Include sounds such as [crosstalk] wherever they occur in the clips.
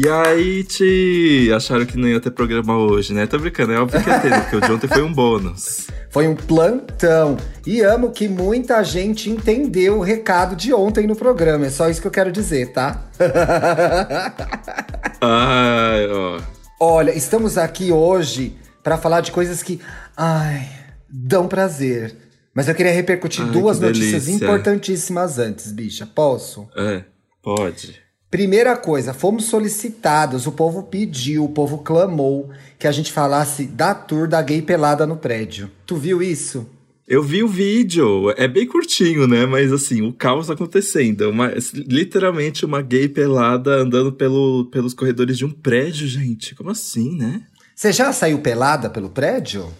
E aí, te acharam que não ia ter programa hoje, né? Tô brincando, é óbvio que ia ter, porque o de ontem foi um bônus. [laughs] Foi um plantão. E amo que muita gente entendeu o recado de ontem no programa. É só isso que eu quero dizer, tá? [laughs] Ai, ó. Olha, estamos aqui hoje para falar de coisas que, ai, dão prazer. Mas eu queria repercutir Ai, duas que notícias delícia. importantíssimas antes, bicha. Posso? É, pode. Primeira coisa, fomos solicitados, o povo pediu, o povo clamou que a gente falasse da tour da gay pelada no prédio. Tu viu isso? Eu vi o vídeo, é bem curtinho, né? Mas assim, o caos acontecendo. Uma, literalmente uma gay pelada andando pelo, pelos corredores de um prédio, gente. Como assim, né? Você já saiu pelada pelo prédio?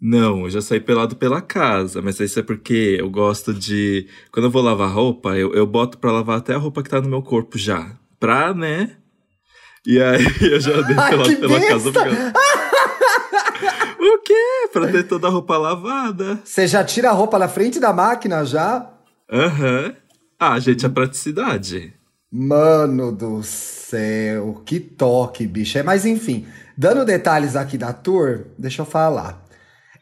Não, eu já saí pelado pela casa, mas isso é porque eu gosto de. Quando eu vou lavar roupa, eu, eu boto pra lavar até a roupa que tá no meu corpo já. Pra, né? E aí [laughs] eu já andei Ai, pelado que pela casa. Porque... [laughs] o quê? Pra ter toda a roupa lavada. Você já tira a roupa na frente da máquina já? Aham. Ah, gente, a praticidade. Mano do céu, que toque, bicho. É, mas enfim, dando detalhes aqui da tour, deixa eu falar.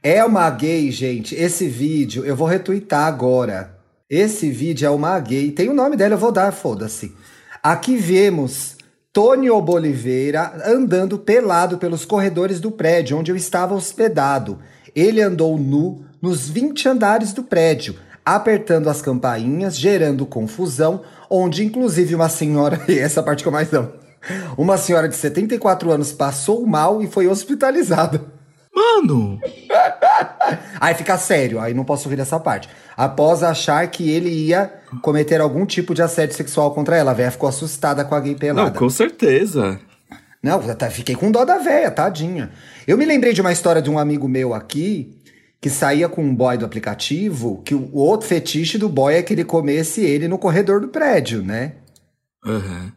É uma gay, gente. Esse vídeo eu vou retweetar agora. Esse vídeo é uma gay. Tem o nome dela, eu vou dar, foda-se. Aqui vemos Tônio Boliveira andando pelado pelos corredores do prédio onde eu estava hospedado. Ele andou nu nos 20 andares do prédio, apertando as campainhas, gerando confusão, onde inclusive uma senhora, e [laughs] essa parte que eu mais amo, uma senhora de 74 anos passou mal e foi hospitalizada. Mano! Aí fica sério, aí não posso rir dessa parte. Após achar que ele ia cometer algum tipo de assédio sexual contra ela, a véia ficou assustada com a gay Não, pelada. com certeza. Não, até fiquei com dó da véia, tadinha. Eu me lembrei de uma história de um amigo meu aqui que saía com um boy do aplicativo, que o outro fetiche do boy é que ele comesse ele no corredor do prédio, né? Aham.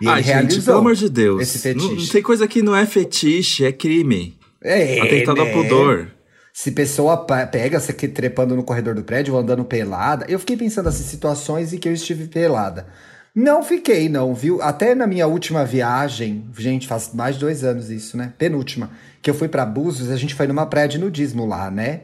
E ah, ele gente, realizou pelo amor de Deus. esse Não, fetiche. não tem coisa que não é fetiche, é crime. É, Atentado né? ao pudor. Se pessoa pega você que trepando no corredor do prédio ou andando pelada, eu fiquei pensando assim, situações em que eu estive pelada. Não fiquei, não, viu? Até na minha última viagem, gente, faz mais de dois anos isso, né? Penúltima, que eu fui pra Búzios, a gente foi numa praia de nudismo lá, né?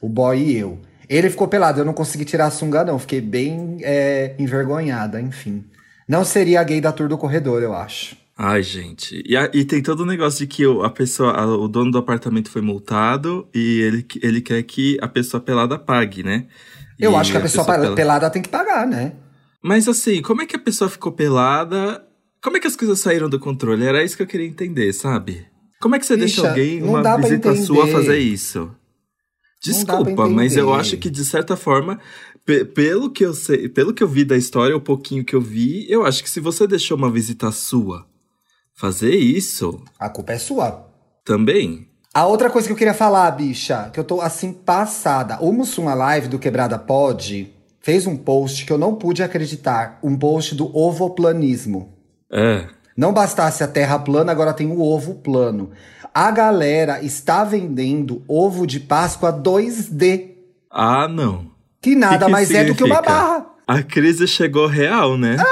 O boy e eu. Ele ficou pelado, eu não consegui tirar a sunga, não. Fiquei bem é, envergonhada, enfim. Não seria a gay da tour do corredor, eu acho. Ai, gente. E, a- e tem todo o negócio de que o, a pessoa, a- o dono do apartamento foi multado e ele, ele quer que a pessoa pelada pague, né? Eu E acho que a pessoa, pela- pelada tem que pagar, né? Mas assim, como é que a pessoa ficou pelada? Como é que as coisas saíram do controle? Era isso que eu queria entender, sabe? Como é que você Bicha, deixa alguém, não uma visita sua, fazer isso? Desculpa, mas eu acho que de certa forma, pe- pelo que eu sei, pelo que eu vi da história, o pouquinho que eu vi, eu acho que se você deixou uma visita sua fazer isso, A culpa é sua. também. A outra coisa que eu queria falar, bicha, que eu tô assim passada. O Mussum Live do Quebrada Pod fez um post que eu não pude acreditar. Um post do ovoplanismo. É. Não bastasse a terra plana, agora tem o ovo plano. A galera está vendendo ovo de Páscoa 2D. Ah, não. Que nada que mais é do que uma significa? barra. A crise chegou real, né? [laughs]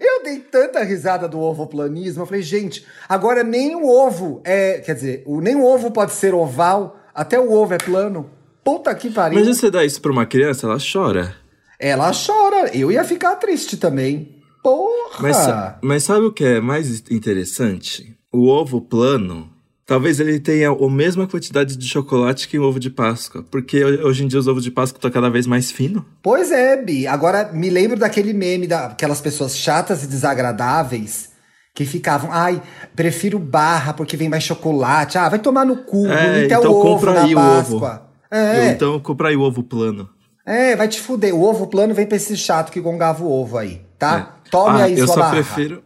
Eu dei tanta risada do ovoplanismo. Eu falei, gente, agora nem o ovo é. Quer dizer, nem o ovo pode ser oval, até o ovo é plano. Puta que pariu. Mas você dá isso pra uma criança, ela chora. Ela chora. Eu ia ficar triste também. Porra! Mas, mas sabe o que é mais interessante? O ovo plano, talvez ele tenha a mesma quantidade de chocolate que o ovo de Páscoa. Porque hoje em dia os ovos de Páscoa estão cada vez mais finos. Pois é, Bi. Agora me lembro daquele meme daquelas pessoas chatas e desagradáveis que ficavam, ai, prefiro barra porque vem mais chocolate. Ah, vai tomar no cu, É, é então o ovo compra aí o ovo. Páscoa. É, Então compra aí o ovo plano. é, vai te fuder. O ovo plano vem pra esse chato que gongava o ovo aí, tá? Tome Ah, aí eu sua só barra. prefiro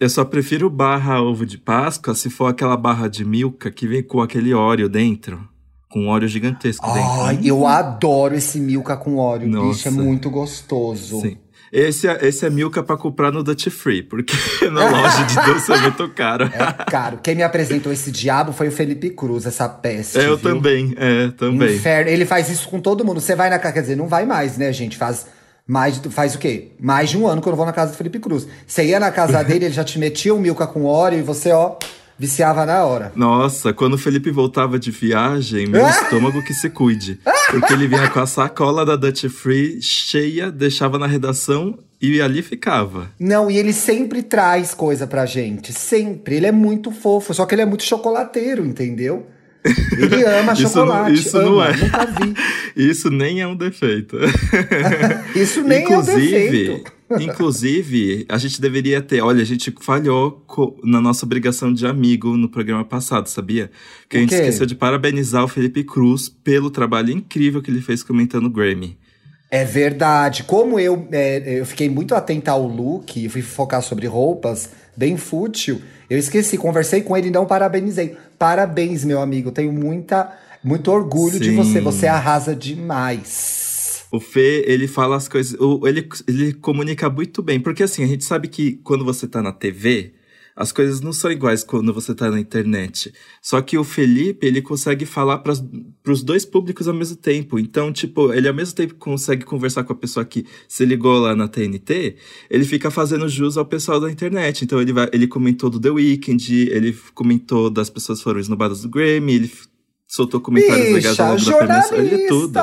Eu só prefiro barra ovo de Páscoa se for aquela barra de milka que vem com aquele óleo dentro. Com óleo gigantesco dentro. Ai, eu adoro esse Milka com óleo, bicho. É Nossa. muito gostoso. Sim. Esse é, esse é milka pra comprar no Duty Free, porque [laughs] na loja de doce é muito caro. [laughs] É caro. Quem me apresentou esse diabo foi o Felipe Cruz, essa peste. É, eu viu? também, é, também. Inferno. Ele faz isso com todo mundo. Você vai na casa, quer dizer, não vai mais, né, gente? Faz Mais, faz o quê? Mais de um ano que eu não vou na casa do Felipe Cruz. Você ia na casa dele, ele já te metia o milka com óleo e você, ó, viciava na hora. Nossa, quando o Felipe voltava de viagem, meu estômago que se cuide. Porque ele vinha com a sacola da Dutch Free cheia, deixava na redação e ali ficava. Não, e ele sempre traz coisa pra gente. Sempre. Ele é muito fofo, só que ele é muito chocolateiro, entendeu? Ele ama Isso não- chocolate. isso ama, não é. Nunca vi. Isso nem é um defeito. [laughs] Isso nem é um defeito. inclusive, a gente deveria ter. Olha, a gente falhou na nossa obrigação de amigo no programa passado, sabia? Que a gente esqueceu de parabenizar o Felipe Cruz pelo trabalho incrível que ele fez comentando o Grammy. É verdade. Como eu, é, eu fiquei muito atenta ao look e fui focar sobre roupas, bem fútil, eu esqueci, conversei com ele e não parabenizei. Parabéns, meu amigo. Tenho muita, muito orgulho de Sim. você. Você arrasa demais. O Fê, ele fala as coisas. ele, ele comunica muito bem. Porque assim, a gente sabe que quando você tá na TV, as coisas não são iguais quando você tá na internet. Só que o Felipe, ele consegue falar para os dois públicos ao mesmo tempo. Então, tipo, ele ao mesmo tempo consegue conversar com a pessoa que se ligou lá na TNT, ele fica fazendo jus ao pessoal da internet. Então, ele, vai, ele comentou do The Weeknd, ele comentou das pessoas que foram esnobadas do Grammy, ele soltou comentários legais ao Bicha, longo da premiação. Ele é tudo.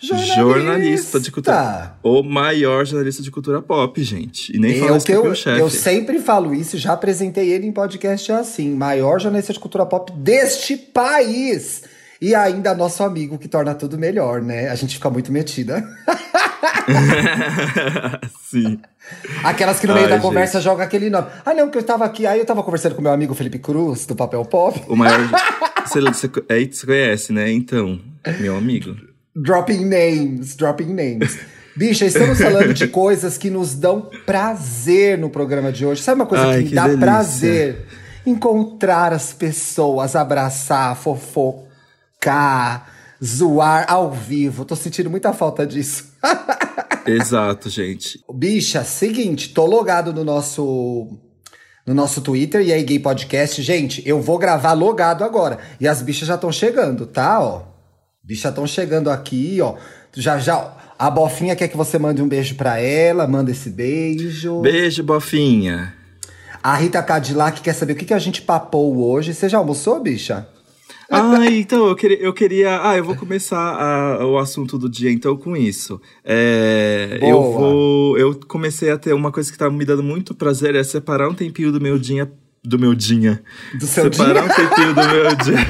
Jornalista. Jornalista de cultura. O maior jornalista de cultura pop, gente. E nem fala Eu, isso que pro eu, chefe. eu sempre falo isso, já apresentei ele em podcast assim, maior jornalista de cultura pop deste país. E ainda nosso amigo que torna tudo melhor, né? A gente fica muito metida. [laughs] Sim. Aquelas que no meio Ai, da gente. conversa joga aquele nome. Ah, não, que eu tava aqui, aí eu tava conversando com meu amigo Felipe Cruz, do Papel Pop. O maior. [laughs] você, você, aí você conhece, né? Então, meu amigo. Dropping names, dropping names. Bicha, estamos [laughs] falando de coisas que nos dão prazer no programa de hoje. Sabe uma coisa Ai, que me que dá delícia. prazer? Encontrar as pessoas, abraçar, fofocar, zoar ao vivo. Tô sentindo muita falta disso. [laughs] Exato, gente. Bicha, seguinte, tô logado no nosso no nosso Twitter e aí Gay Podcast. Gente, eu vou gravar logado agora. E as bichas já estão chegando, tá? Ó. Bichas estão chegando aqui, ó. Já já a Bofinha quer que você mande um beijo pra ela, manda esse beijo. Beijo, bofinha. A Rita Cadillac quer saber o que, que a gente papou hoje. Você já almoçou, bicha? Ah, então, eu queria, eu queria. Ah, eu vou começar a- o assunto do dia, então, com isso. É, eu vou. Eu comecei a ter uma coisa que tá me dando muito prazer, é separar um tempinho do meu dia. Do meu dia. Do seu separar dia? um tempinho do meu [laughs] dia.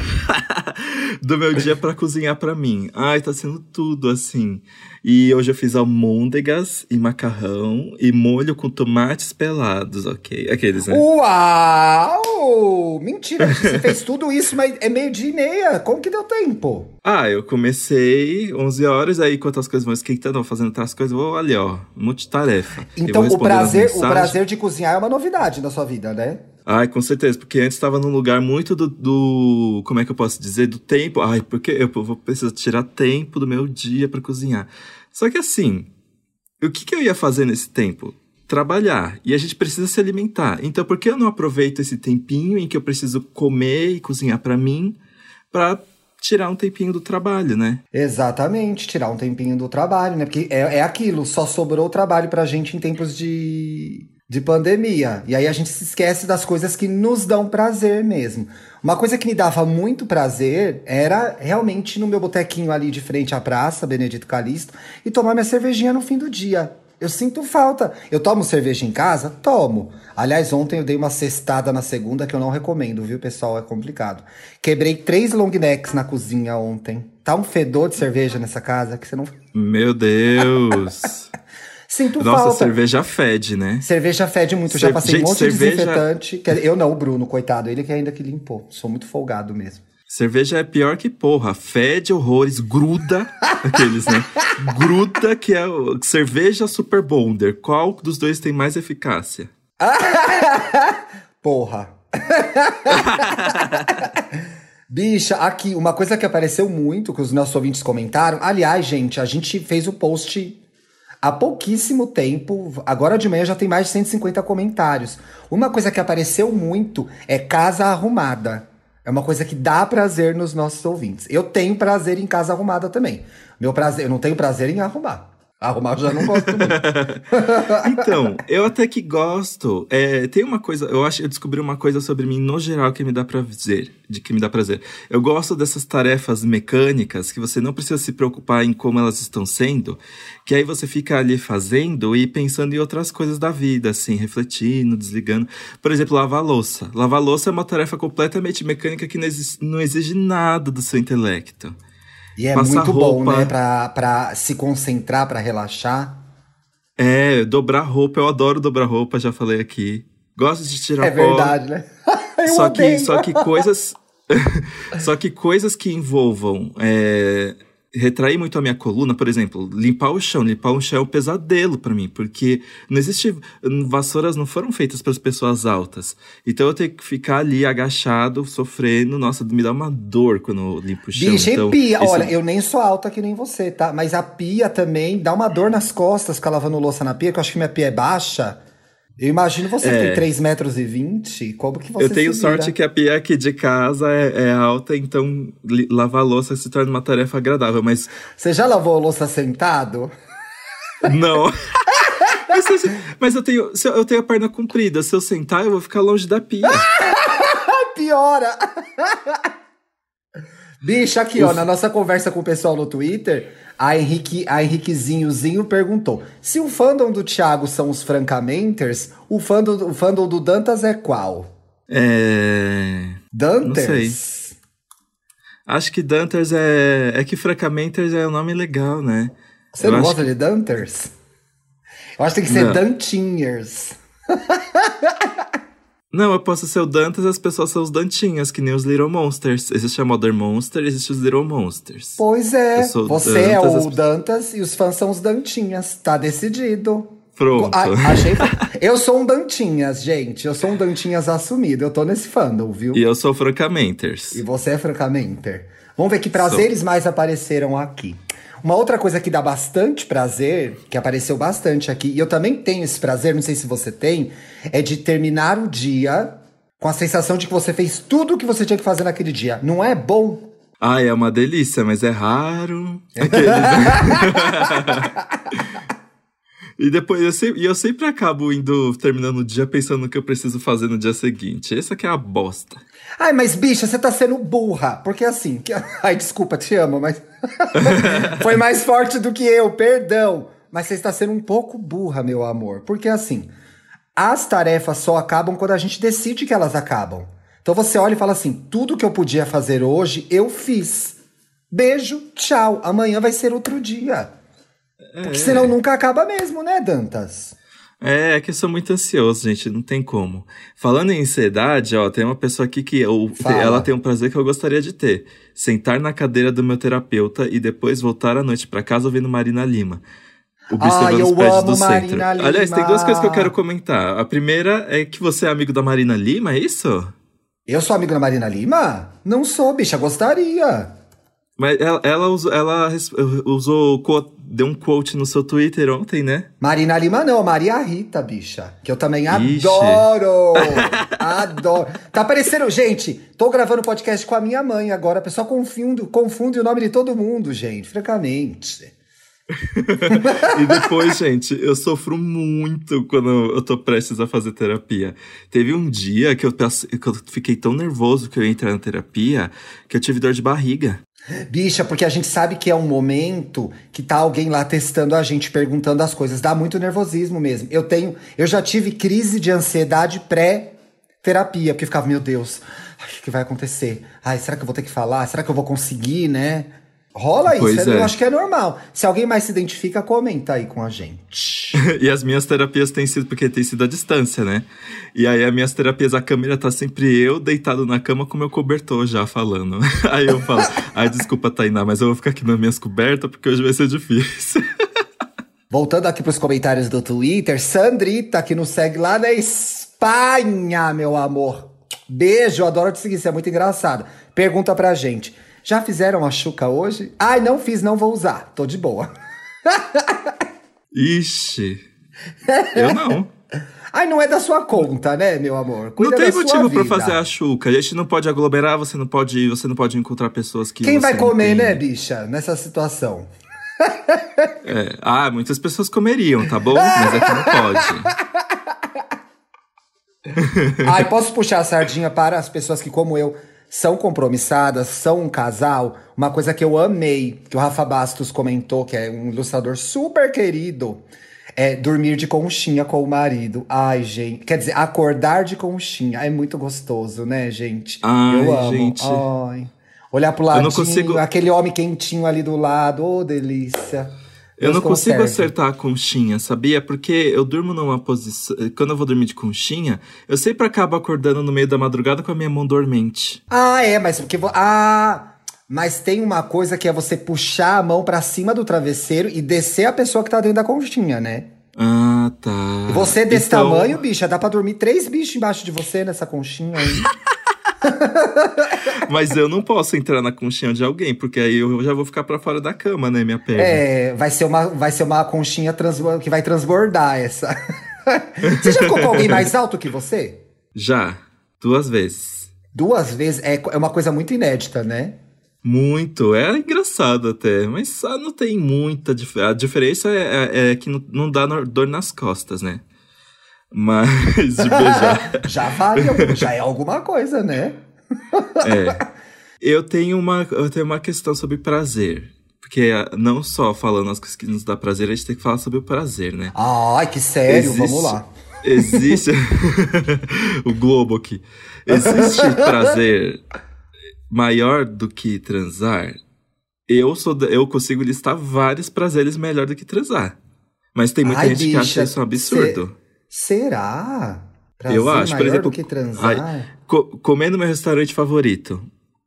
Do meu dia pra cozinhar pra mim. Ai, tá sendo tudo assim. E hoje eu fiz almôndegas e macarrão e molho com tomates pelados, ok? Aqueles, né? Uau! Mentira, você [laughs] fez tudo isso, mas é meio dia e meia. Como que deu tempo? Ah, eu comecei 11 horas, aí enquanto as coisas vão esquentando, vou fazendo outras coisas, vou ali, ó, multitarefa. Então, o prazer, o prazer de cozinhar é uma novidade na sua vida, né? Ai, com certeza, porque antes estava num lugar muito do, do- Como é que eu posso dizer? Do tempo. Ai, porque eu vou precisar tirar tempo do meu dia pra cozinhar. Só que assim, o que, que eu ia fazer nesse tempo? Trabalhar. E a gente precisa se alimentar. Então, por que eu não aproveito esse tempinho em que eu preciso comer e cozinhar pra mim pra tirar um tempinho do trabalho, né? Exatamente, tirar um tempinho do trabalho, né? Porque é, é aquilo, só sobrou trabalho pra gente em tempos de, de pandemia. E aí a gente se esquece das coisas que nos dão prazer mesmo. Uma coisa que me dava muito prazer era realmente no meu botequinho ali de frente à praça, Benedito Calixto, e tomar minha cervejinha no fim do dia. Eu sinto falta. Eu tomo cerveja em casa? Tomo. Aliás, ontem eu dei uma cestada na segunda que eu não recomendo, viu, pessoal? É complicado. Quebrei três long necks na cozinha ontem. Tá um fedor de cerveja nessa casa que você não. Meu Deus! [laughs] Sinto Nossa, falta. cerveja fede, né? Cerveja fede muito. Cer- Já passei gente, um monte cerveja- de desinfetante. Eu não, o Bruno, coitado. Ele que ainda que limpou. Sou muito folgado mesmo. Cerveja é pior que porra. Fede horrores, gruda. [laughs] Aqueles, né? Gruda que é o cerveja super bonder. Qual dos dois tem mais eficácia? [laughs] Porra. [laughs] Bicha, aqui, uma coisa que apareceu muito, que os nossos ouvintes comentaram. Aliás, gente, a gente fez o post há pouquíssimo tempo. Agora de manhã já tem mais de 150 comentários. Uma coisa que apareceu muito é casa arrumada. É uma coisa que dá prazer nos nossos ouvintes. Eu tenho prazer em casa arrumada também. Meu prazer, eu não tenho prazer em arrumar. Arrumar já não gosto muito. [laughs] então, eu até que gosto. É, tem uma coisa, eu acho, eu descobri uma coisa sobre mim no geral que me dá prazer, de que me dá prazer. Eu gosto dessas tarefas mecânicas que você não precisa se preocupar em como elas estão sendo, que aí você fica ali fazendo e pensando em outras coisas da vida, assim, refletindo, desligando. Por exemplo, lavar louça. Lavar louça é uma tarefa completamente mecânica que não exige, não exige nada do seu intelecto. E é muito roupa. bom, né? Pra, pra se concentrar, pra relaxar. É, dobrar roupa, eu adoro dobrar roupa, já falei aqui. Gosto de tirar É verdade, né? [laughs] só, que, só que coisas. [laughs] só que coisas que envolvam é, retrair muito a minha coluna, por exemplo, limpar o chão. Limpar o chão é um pesadelo para mim, porque não existe. Vassouras não foram feitas para as pessoas altas. Então eu tenho que ficar ali agachado, sofrendo. Nossa, me dá uma dor quando eu limpo o chão. Bicho, então, pia. Olha, eu nem sou alta que nem você, tá? Mas a pia também dá uma dor nas costas ficar lavando louça na pia, que eu acho que minha pia é baixa. Eu imagino você é. tem 3 metros e 20, como que você Eu tenho sorte que a pia aqui de casa é, é, alta, então lavar louça se torna uma tarefa agradável, mas... Você já lavou louça sentado? Não. [laughs] mas, mas, eu, tenho, eu tenho a perna comprida, se eu sentar eu vou ficar longe da pia. [laughs] Piora! Bicho, aqui, Uf. ó, na nossa conversa com o pessoal no Twitter, a, Henrique, a Henriquezinhozinho perguntou: se o fandom do Thiago são os Francamenters, o fandom, o fandom do Dantas é qual? É. Danters? Não sei. Acho que Danters é. É que Francamenters é um nome legal, né? Você Eu não gosta que... de Danters? Eu acho que tem que ser não. Dantinhers. [laughs] Não, eu posso ser o Dantas as pessoas são os Dantinhas, que nem os Little Monsters. Existe a Modern Monster, existe os Little Monsters. Pois é, você Dantas, é o as... Dantas e os fãs são os Dantinhas. Tá decidido. Pronto. A, achei... eu sou um Dantinhas, gente. Eu sou um Dantinhas assumido. Eu tô nesse fandom, viu? E eu sou Francamenters. E você é Francamenter. Vamos ver que prazeres sou. mais apareceram aqui. Uma outra coisa que dá bastante prazer, que apareceu bastante aqui, e eu também tenho esse prazer, não sei se você tem, é de terminar o dia com a sensação de que você fez tudo o que você tinha que fazer naquele dia. Não é bom? Ah, é uma delícia, mas é raro. [laughs] E depois eu sempre, eu sempre acabo indo, terminando o dia, pensando no que eu preciso fazer no dia seguinte. Essa que é a bosta. Ai, mas bicha, você tá sendo burra. Porque assim. Que... [laughs] Ai, desculpa, te amo, mas. [laughs] Foi mais forte do que eu, perdão. Mas você está sendo um pouco burra, meu amor. Porque assim. As tarefas só acabam quando a gente decide que elas acabam. Então você olha e fala assim: tudo que eu podia fazer hoje, eu fiz. Beijo, tchau. Amanhã vai ser outro dia. Porque é. senão nunca acaba mesmo, né, Dantas? É, é que eu sou muito ansioso, gente, não tem como. Falando em ansiedade, ó, tem uma pessoa aqui que eu, ela tem um prazer que eu gostaria de ter. Sentar na cadeira do meu terapeuta e depois voltar à noite para casa ouvindo Marina Lima. Observando os prédios do Marina centro. Lima. Aliás, tem duas coisas que eu quero comentar. A primeira é que você é amigo da Marina Lima, é isso? Eu sou amigo da Marina Lima? Não sou, bicha, gostaria. Mas ela, ela, usou, ela usou, deu um quote no seu Twitter ontem, né? Marina Lima não, Maria Rita, bicha. Que eu também Ixi. adoro! [laughs] adoro. Tá parecendo, gente, tô gravando podcast com a minha mãe agora. A pessoa confunde, confunde o nome de todo mundo, gente, francamente. [laughs] e depois, gente, eu sofro muito quando eu tô prestes a fazer terapia. Teve um dia que eu, que eu fiquei tão nervoso que eu ia entrar na terapia que eu tive dor de barriga. Bicha, porque a gente sabe que é um momento que tá alguém lá testando a gente, perguntando as coisas. Dá muito nervosismo mesmo. Eu tenho, eu já tive crise de ansiedade pré-terapia, porque ficava, meu Deus, o que vai acontecer? Ai, será que eu vou ter que falar? Será que eu vou conseguir, né? Rola isso, é. eu acho que é normal. Se alguém mais se identifica, comenta aí com a gente. [laughs] e as minhas terapias têm sido, porque tem sido à distância, né? E aí as minhas terapias, a câmera tá sempre eu deitado na cama com meu cobertor já falando. [laughs] aí eu falo, ai desculpa Tainá, mas eu vou ficar aqui nas minhas cobertas porque hoje vai ser difícil. [laughs] Voltando aqui pros comentários do Twitter, Sandrita, que nos segue lá na Espanha, meu amor. Beijo, adoro te seguir, você é muito engraçado. Pergunta pra gente. Já fizeram a chuca hoje? Ai, não fiz, não vou usar. Tô de boa. [laughs] Ixi. Eu não. Ai, não é da sua conta, né, meu amor? Cuida não tem motivo para fazer a chuca. A gente não pode aglomerar, você não pode, você não pode encontrar pessoas que Quem vai comer, né, bicha, nessa situação? É. Ah, muitas pessoas comeriam, tá bom? Mas aqui não pode. [laughs] Ai, posso puxar a sardinha para as pessoas que, como eu, são compromissadas, são um casal. Uma coisa que eu amei, que o Rafa Bastos comentou, que é um ilustrador super querido, é dormir de conchinha com o marido. Ai, gente. Quer dizer, acordar de conchinha. É muito gostoso, né, gente? Ai, eu amo. gente. Ai. Olhar pro ladinho, não consigo- aquele homem quentinho ali do lado. Ô, delícia. Eu não consigo conserve. acertar a conchinha, sabia? Porque eu durmo numa posição. Quando eu vou dormir de conchinha, eu sempre acabo acordando no meio da madrugada com a minha mão dormente. Ah, é, mas porque. Ah! Mas tem uma coisa que é você puxar a mão pra cima do travesseiro e descer a pessoa que tá dentro da conchinha, né? Ah, tá. Você desse Então- tamanho, bicha, dá pra dormir três bichos embaixo de você nessa conchinha aí. [laughs] [laughs] Mas eu não posso entrar na conchinha de alguém, porque aí eu já vou ficar pra fora da cama, né, minha perna. é, vai ser uma, vai ser uma conchinha transbo- que vai transbordar essa. [laughs] você já ficou com alguém mais alto que você? Já, duas vezes. Duas vezes é, é uma coisa muito inédita, né? Muito, é engraçado até, mas só não tem muita diferença. A diferença é, é- é que não, dá dor nas costas, né? Mas de beijar. [laughs] já vale, já é alguma coisa, né? É. Eu tenho uma, eu tenho uma questão sobre prazer. Porque ah, não só falando as coisas que nos dá prazer, a gente tem que falar sobre o prazer, né? Ai, que sério, Existe- vamos lá. Existe. [laughs] o globo aqui. Existe prazer maior do que transar? Eu sou eu consigo listar vários prazeres melhor do que transar. Mas tem muita Ai, gente que acha bicha, isso um absurdo. Será? Prazer Eu acho, por exemplo, do que transar? ai, Co- comer no meu restaurante favorito.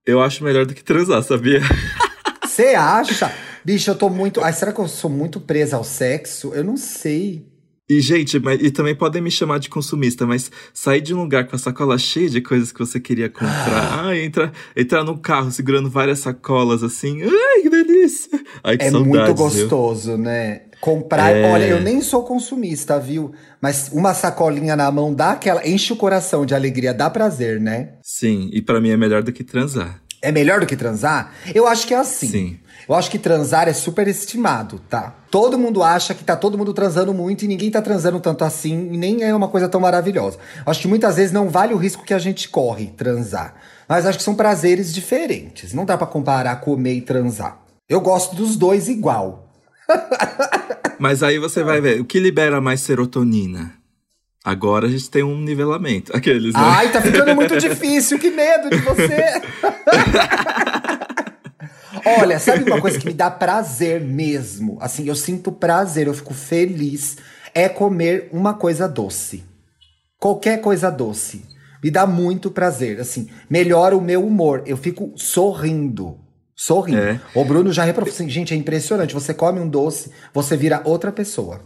Eu acho melhor do que transar, sabia? [laughs] Você acha? Bicho, eu tô muito. Ai, será que eu sou muito presa ao sexo? Eu não sei. E, gente, mas, e também podem me chamar de consumista, mas sair de um lugar com a sacola cheia de coisas que você queria comprar. [gasps] Ai, entrar, num carro segurando várias sacolas assim. Ai, delícia! Ai, que É saudades, muito viu? gostoso, né? Comprar. É. Olha, eu nem sou consumista, viu? Mas uma sacolinha na mão dá aquela. Enche o coração de alegria, dá prazer, né? Sim, e pra mim é melhor do que transar. É melhor do que transar? Eu acho que é assim. Sim. Eu acho que transar é super estimado, tá? Todo mundo acha que tá todo mundo transando muito e ninguém tá transando tanto assim, e nem é uma coisa tão maravilhosa. Eu acho que muitas vezes não vale o risco que a gente corre transar. Mas acho que são prazeres diferentes. Não dá pra comparar comer e transar. Eu gosto dos dois igual. [laughs] Mas aí você vai ver, o que libera mais serotonina? Agora a gente tem um nivelamento. Aqueles, né? Ai, tá ficando [laughs] muito difícil, que medo de você. [laughs] Olha, sabe uma coisa que me dá prazer mesmo? Assim, eu sinto prazer, eu fico feliz. É comer uma coisa doce. Qualquer coisa doce. Me dá muito prazer. Assim, melhora o meu humor. Eu fico sorrindo. Sorrindo. É. O Bruno já reprova assim, gente, é impressionante. Você come um doce, você vira outra pessoa.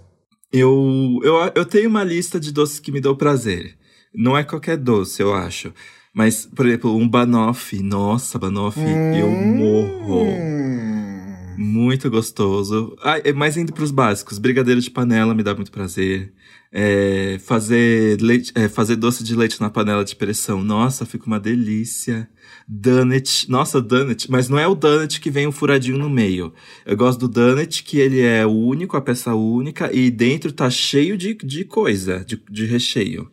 Eu, eu, eu tenho uma lista de doces que me dão prazer. Não é qualquer doce, eu acho. Mas, por exemplo, um banoffee. Nossa, banoffee, eu morro. Muito gostoso. Ah, é mais indo pros básicos. Brigadeiro de panela me dá muito prazer. É, fazer, leite, é, fazer doce de leite na panela de pressão. Nossa, fica uma delícia. Donut. Nossa, donut. Mas não é o donut que vem um furadinho no meio. Eu gosto do donut que ele é único, a peça única, e dentro tá cheio de, de coisa, de, de recheio.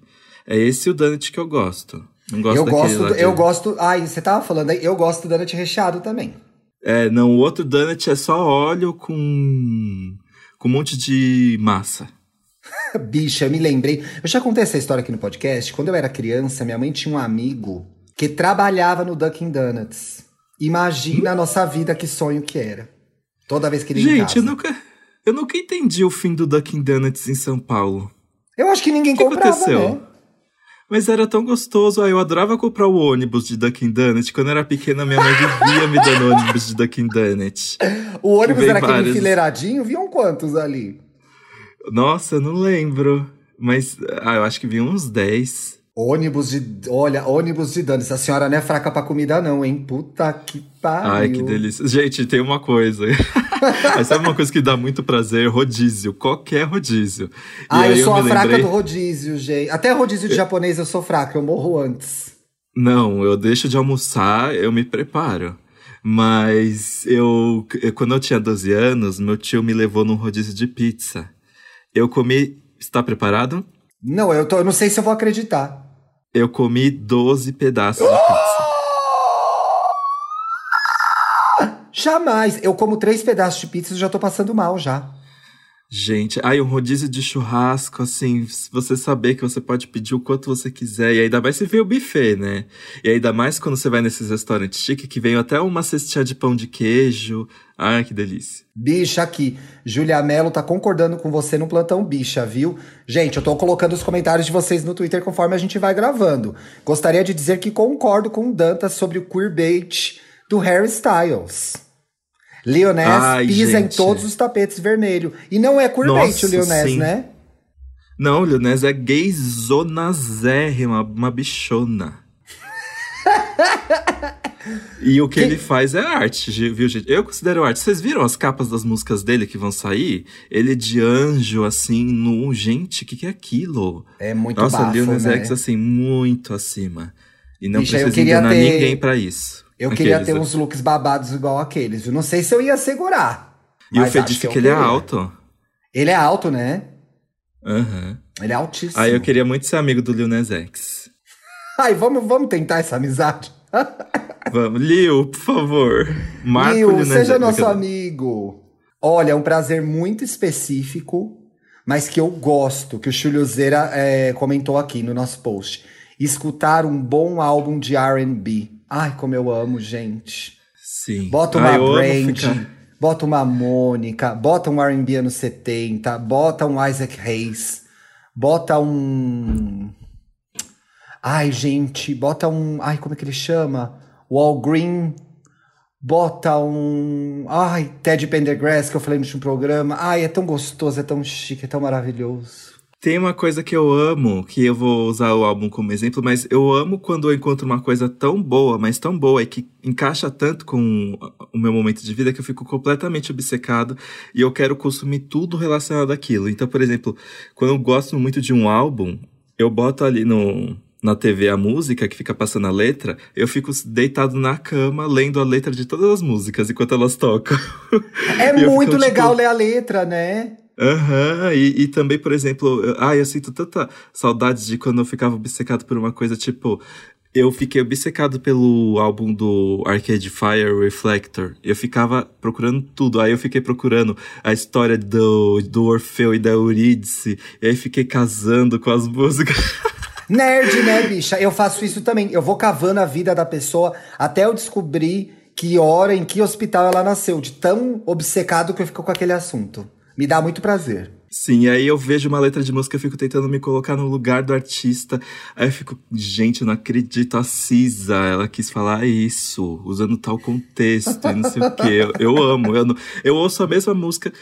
É esse o donut que eu gosto. Não gosto eu gosto, de- eu gosto. Ai, você tava falando aí, eu gosto do donut recheado também. É, não, o outro donut é só óleo com, com um monte de massa. [laughs] Bicha, eu me lembrei. Eu já contei essa história aqui no podcast. Quando eu era criança, minha mãe tinha um amigo que trabalhava no Dunkin' Donuts. Imagina a nossa vida, que sonho que era. Toda vez que ele Gente, eu nunca, eu nunca entendi o fim do Dunkin' Donuts em São Paulo. Eu acho que ninguém O que comprava, aconteceu? né? Mas era tão gostoso. Aí eu adorava comprar o ônibus de Dunkin' Donuts. Quando eu era pequena, minha mãe vivia me dando ônibus de Dunkin' Donuts. O ônibus Vem era aquele vários. enfileiradinho, viam quantos ali? Nossa, eu não lembro. Mas, ah, eu acho que vi uns 10. Ônibus de. Olha, ônibus de donuts. A senhora não é fraca pra comida, não, hein? Puta que pariu. Ai, que delícia. Gente, tem uma coisa. [laughs] Mas sabe uma coisa que dá muito prazer? Rodízio. Qualquer rodízio. E Ah, eu sou me a fraca lembrei- do rodízio, gente. Até rodízio de japonês eu sou fraca, eu morro antes. Não, eu deixo de almoçar, eu me preparo. Mas eu, eu- quando eu tinha 12 anos, meu tio me levou num rodízio de pizza. Eu comi. Está preparado? Não, eu, tô, eu não sei se eu vou acreditar. Eu comi 12 pedaços de pizza. Jamais. Eu como três pedaços de pizza e já tô passando mal já. Gente, aí um rodízio de churrasco, assim, você saber que você pode pedir o quanto você quiser, e ainda mais se vê o buffet, né? E ainda mais quando você vai nesses restaurantes chiques que vem até uma cestinha de pão de queijo. Ai, que delícia. Bicha aqui. Júlia Mello tá concordando com você no plantão bicha, viu? Gente, eu tô colocando os comentários de vocês no Twitter conforme a gente vai gravando. Gostaria de dizer que concordo com o Dantas sobre o queerbait do Harry Styles. Leoness Ai, pisa em gente. todos os tapetes vermelhos. E não é Nossa, o Leoness, sim. né? Não, o Leonés é gayzonazérrima, uma bichona. E o que, Que- ele faz é arte, viu, gente? Eu considero arte. Vocês viram as capas das músicas dele que vão sair? Ele de anjo, assim, nu. Gente, o que, que é aquilo? É muito Nossa, bafo, Lil Nas né? X, assim, muito acima. E não Bicha, eu precisa enganar ter- ninguém pra isso. Eu queria Aqueles, ter né? uns looks babados igual aqueles, viu? Não sei se eu ia segurar. E o Fê disse eu que ele é queria. alto. Ele é alto, né? Aham. Ele é altíssimo. Aí eu queria muito ser amigo do Lil Nas X. Ai, vamos, vamos tentar essa amizade? Vamos, Lil, por favor. Marca o Lil, Lil seja nosso amigo. Olha, é um prazer muito específico, mas que eu gosto, que o Chulhuzeira é, comentou aqui no nosso post. Escutar um bom álbum de R&B. Ai, como eu amo, gente. Sim. Bota uma amo Brandy, ficar- bota uma Mônica, bota um R&B anos 70, bota um Isaac Hayes, bota um... Ai, gente, bota um... Ai, como é que ele chama? O All Green, bota um... Ai, Ted Pendergrass, que eu falei no último programa. Ai, é tão gostoso, é tão chique, é tão maravilhoso. Tem uma coisa que eu amo, que eu vou usar o álbum como exemplo, mas eu amo quando eu encontro uma coisa tão boa, mas tão boa, e que encaixa tanto com o meu momento de vida que eu fico completamente obcecado e eu quero consumir tudo relacionado àquilo. Então, por exemplo, quando eu gosto muito de um álbum, eu boto ali no, na TV a música que fica passando a letra, eu fico deitado na cama lendo a letra de todas as músicas enquanto elas tocam. É [laughs] muito fico, legal tipo, ler a letra, né? Aham, e, e também, por exemplo, ah, eu sinto tanta saudade de quando eu ficava obcecado por uma coisa, tipo, eu fiquei obcecado pelo álbum do Arcade Fire Reflector. Eu ficava procurando tudo. Aí eu fiquei procurando a história do, do Orfeu e da Eurídice. E aí fiquei casando com as músicas. [laughs] Nerd, né, bicha? Eu faço isso também. Eu vou cavando a vida da pessoa até eu descobrir que hora, em que hospital ela nasceu. De tão obcecado que eu fico com aquele assunto. Me dá muito prazer. Sim, e aí eu vejo uma letra de música, eu fico tentando me colocar no lugar do artista. Aí eu fico, gente, eu não acredito, a Cisa, ela quis falar isso, usando tal contexto e não sei o quê. Eu, eu amo, eu, não- eu ouço a mesma música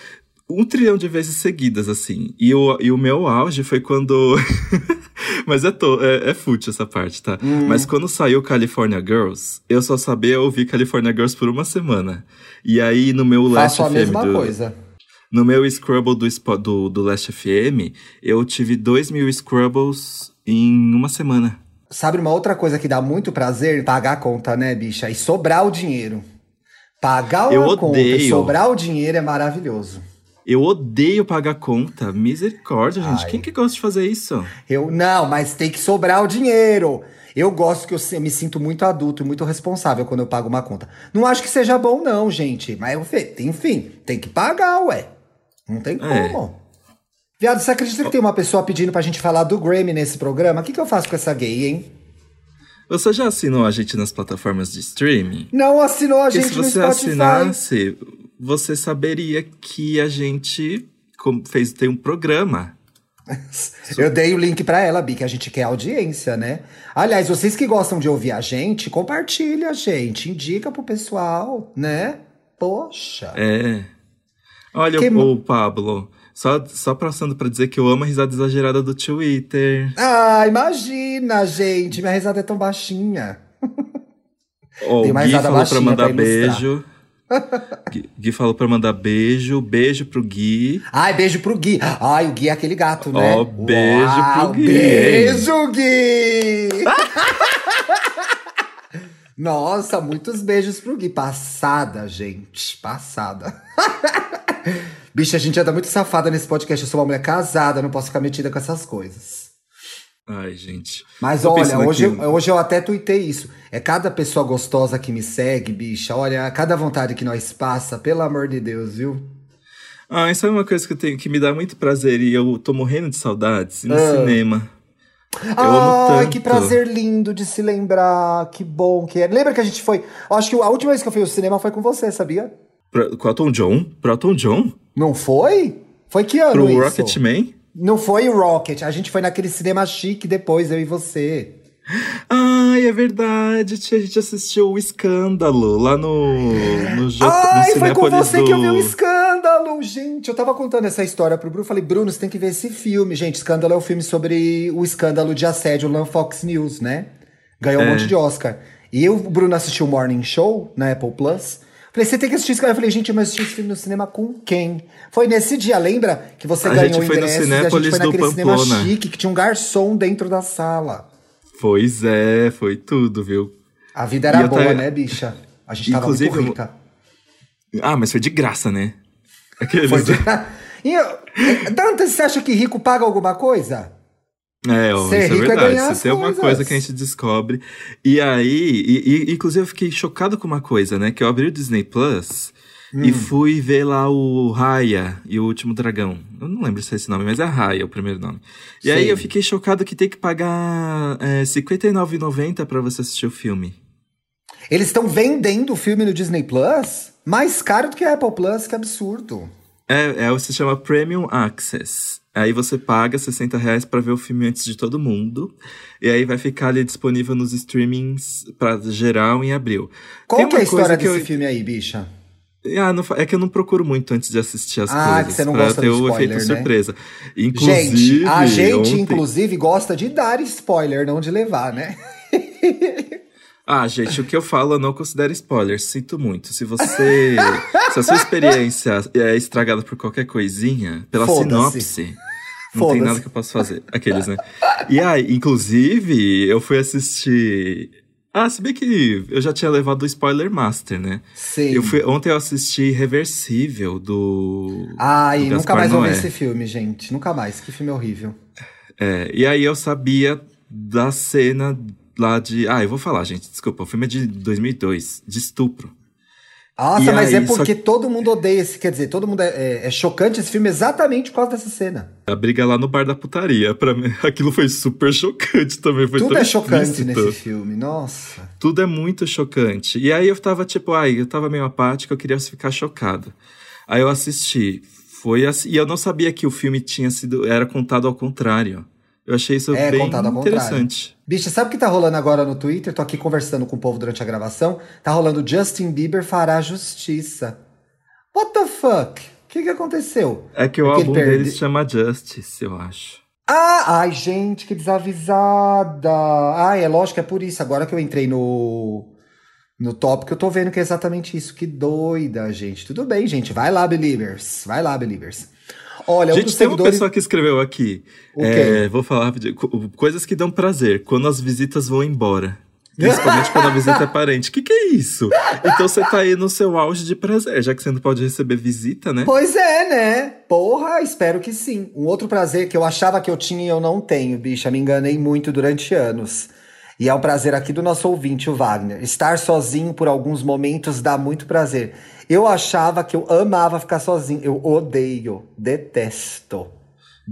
um trilhão de vezes seguidas, assim. E o, e o meu auge foi quando. [laughs] Mas é, to, é, é fútil essa parte, tá? Mas quando saiu California Girls, eu só sabia ouvir California Girls por uma semana. E aí no meu Last Faço a mesma do, coisa. No meu Scrubble do, do, do Last FM, eu tive dois mil Scrubbles em uma semana. Sabe uma outra coisa que dá muito prazer? Pagar a conta, né, bicha? E sobrar o dinheiro. Pagar uma Eu conta e odeio. sobrar o dinheiro é maravilhoso. Eu odeio pagar conta. Misericórdia, gente. Ai. Quem que gosta de fazer isso? Eu não, mas tem que sobrar o dinheiro. Eu gosto que eu, eu me sinto muito adulto e muito responsável quando eu pago uma conta. Não acho que seja bom, não, gente. Mas eu enfim, tem que pagar, ué. Não tem É. como. Viado, você acredita que tem uma pessoa pedindo pra gente falar do Grammy nesse programa? O que, que eu faço com essa gay, hein? Você já assinou a gente nas plataformas de streaming? Não assinou a Porque gente se no você Spotify. assinasse, você saberia que a gente fez, tem um programa. [laughs] Eu dei o link pra ela, Bi, que a gente quer audiência, né? Aliás, vocês que gostam de ouvir a gente, compartilha, gente. Indica pro pessoal, né? Poxa. É. Olha, Que o, o Pablo, só, só passando pra dizer que eu amo a risada exagerada do Twitter. Ah, imagina, gente. Minha risada é tão baixinha. Ó, Tem uma Gui falou pra mandar pra beijo. Gui, Gui falou pra mandar beijo. Beijo pro Gui. Ai, beijo pro Gui. Ai, o Gui é aquele gato, né? Ó, beijo pro Gui, Beijo, Gui! [laughs] Nossa, muitos beijos pro Gui. Passada, gente. Passada. [laughs] [laughs] Bicha, a gente anda muito safada nesse podcast. Eu sou uma mulher casada, não posso ficar metida com essas coisas. Ai, gente. Mas Tô olha, hoje, aqui- eu- hoje eu até tuitei isso. É cada pessoa gostosa que me segue, bicha. Olha, cada vontade que nós passa, pelo amor de Deus, viu? Ah, isso é uma coisa que eu tenho que me dá muito prazer e eu tô morrendo de saudades no Ah. cinema. Eu amo Ai, tanto. que prazer lindo de se lembrar. Que bom que é. Lembra que a gente foi. Acho que a última vez que eu fui ao cinema foi com você, sabia? Pro, com Elton John? Pro Elton John? Não foi? Foi que ano Pro isso? Rocketman? Não foi o Rocket. A gente foi naquele cinema chique depois, eu e você. Ai, é verdade. A gente assistiu o Escândalo lá no, no, J- Ai, no foi com você do... que eu vi o escândalo, gente. Eu tava contando essa história pro Bruno. Falei, Bruno, você tem que ver esse filme. Gente, Escândalo é o filme sobre o escândalo de assédio lá no Fox News, né? Ganhou um É. monte de Oscar. E eu, o Bruno assistiu o Morning Show na Apple Plus. Falei, você tem que assistir esse cara. Eu falei, gente, eu assisti esse filme no cinema com quem? Foi nesse dia, lembra? Que você A ganhou gente foi no ingressos e a gente foi naquele cinema chique, que tinha um garçom dentro da sala. Pois é, foi tudo, viu? A vida era eu boa, né, bicha? A gente tava Inclusive, muito rica. Ah, mas foi de graça, né? Aqueles... Foi de... E eu- Dantas, você acha que rico paga alguma coisa? É, ó, isso é é verdade. ganhar Isso tem uma coisa que a gente descobre. E aí, e, e, inclusive eu fiquei chocado com uma coisa, né? Que eu abri o Disney Plus Hum. e fui ver lá o Raya e o Último Dragão. Eu não lembro se é esse nome, mas é Raya o primeiro nome. E aí Sim. eu fiquei chocado que tem que pagar é, R$ 59,90 pra você assistir o filme. Eles estão vendendo o filme no Disney Plus mais caro do que a Apple Plus, que absurdo. É, é, se chama Premium Access. Aí você paga 60 reais pra ver o filme antes de todo mundo. E aí vai ficar ali disponível nos streamings pra geral em abril. Qual que é a história que eu- desse filme aí, bicha? Ah, não é que eu não procuro muito antes de assistir as Ah, coisas. que você não gosta ter o spoiler, efeito né? surpresa. Inclusive, gente, a gente, ontem- inclusive, gosta de dar spoiler, não de levar, né? [laughs] Ah, gente, o que eu falo eu não considero spoiler. Sinto muito. Se você. se a sua experiência é estragada por qualquer coisinha, pela sinopse. Não tem nada que eu possa fazer. Aqueles, né? E aí, inclusive, eu fui assistir. Ah, se bem que eu já tinha levado o spoiler master, né? Sim. Eu fui, ontem eu assisti Reversível do. Ai, do nunca mais vou ver Noé. esse filme, gente. Nunca mais. Que filme horrível. É, e aí eu sabia da cena lá de. Ah, eu vou falar, gente, desculpa. O filme é de 2002, de estupro. Nossa, E mas aí, é só porque todo mundo odeia esse. Quer dizer, todo mundo é, é- é chocante esse filme exatamente por causa dessa cena. A briga lá no bar da putaria. Pra mim, [laughs] aquilo foi super chocante também. Foi Tudo é chocante explícito. nesse filme, nossa. Tudo é muito chocante. E aí eu tava tipo, ai, eu tava meio apático, eu queria ficar chocado. Aí eu assisti. Foi assim. E eu não sabia que o filme tinha sido. Era contado ao contrário. Eu achei isso É bem interessante. Bicha, sabe o que tá rolando agora no Twitter? Tô aqui conversando com o povo durante a gravação. Tá rolando Justin Bieber fará justiça. What the fuck? O que que aconteceu? É que o Porque álbum perde- dele se chama Justice, eu acho. Ah, ai, gente, que desavisada. Ai, é lógico, é por isso. Agora que eu entrei no, no tópico, eu tô vendo que é exatamente isso. Que doida, gente. Tudo bem, gente. Vai lá, Believers. Vai lá, Believers. Olha, um Gente, tem uma seguidores... pessoa que escreveu aqui. É, vou falar Coisas que dão prazer. Quando as visitas vão embora. Principalmente quando a visita é [laughs] parente. O que, que é isso? Então você tá aí no seu auge de prazer, já que você não pode receber visita, né? Pois é, né? Porra, espero que sim. Um outro prazer que eu achava que eu tinha e eu não tenho, bicha. Me enganei muito durante anos. E é um prazer aqui do nosso ouvinte, o Wagner. Estar sozinho por alguns momentos dá muito prazer. Eu achava que eu amava ficar sozinho. Eu odeio, detesto.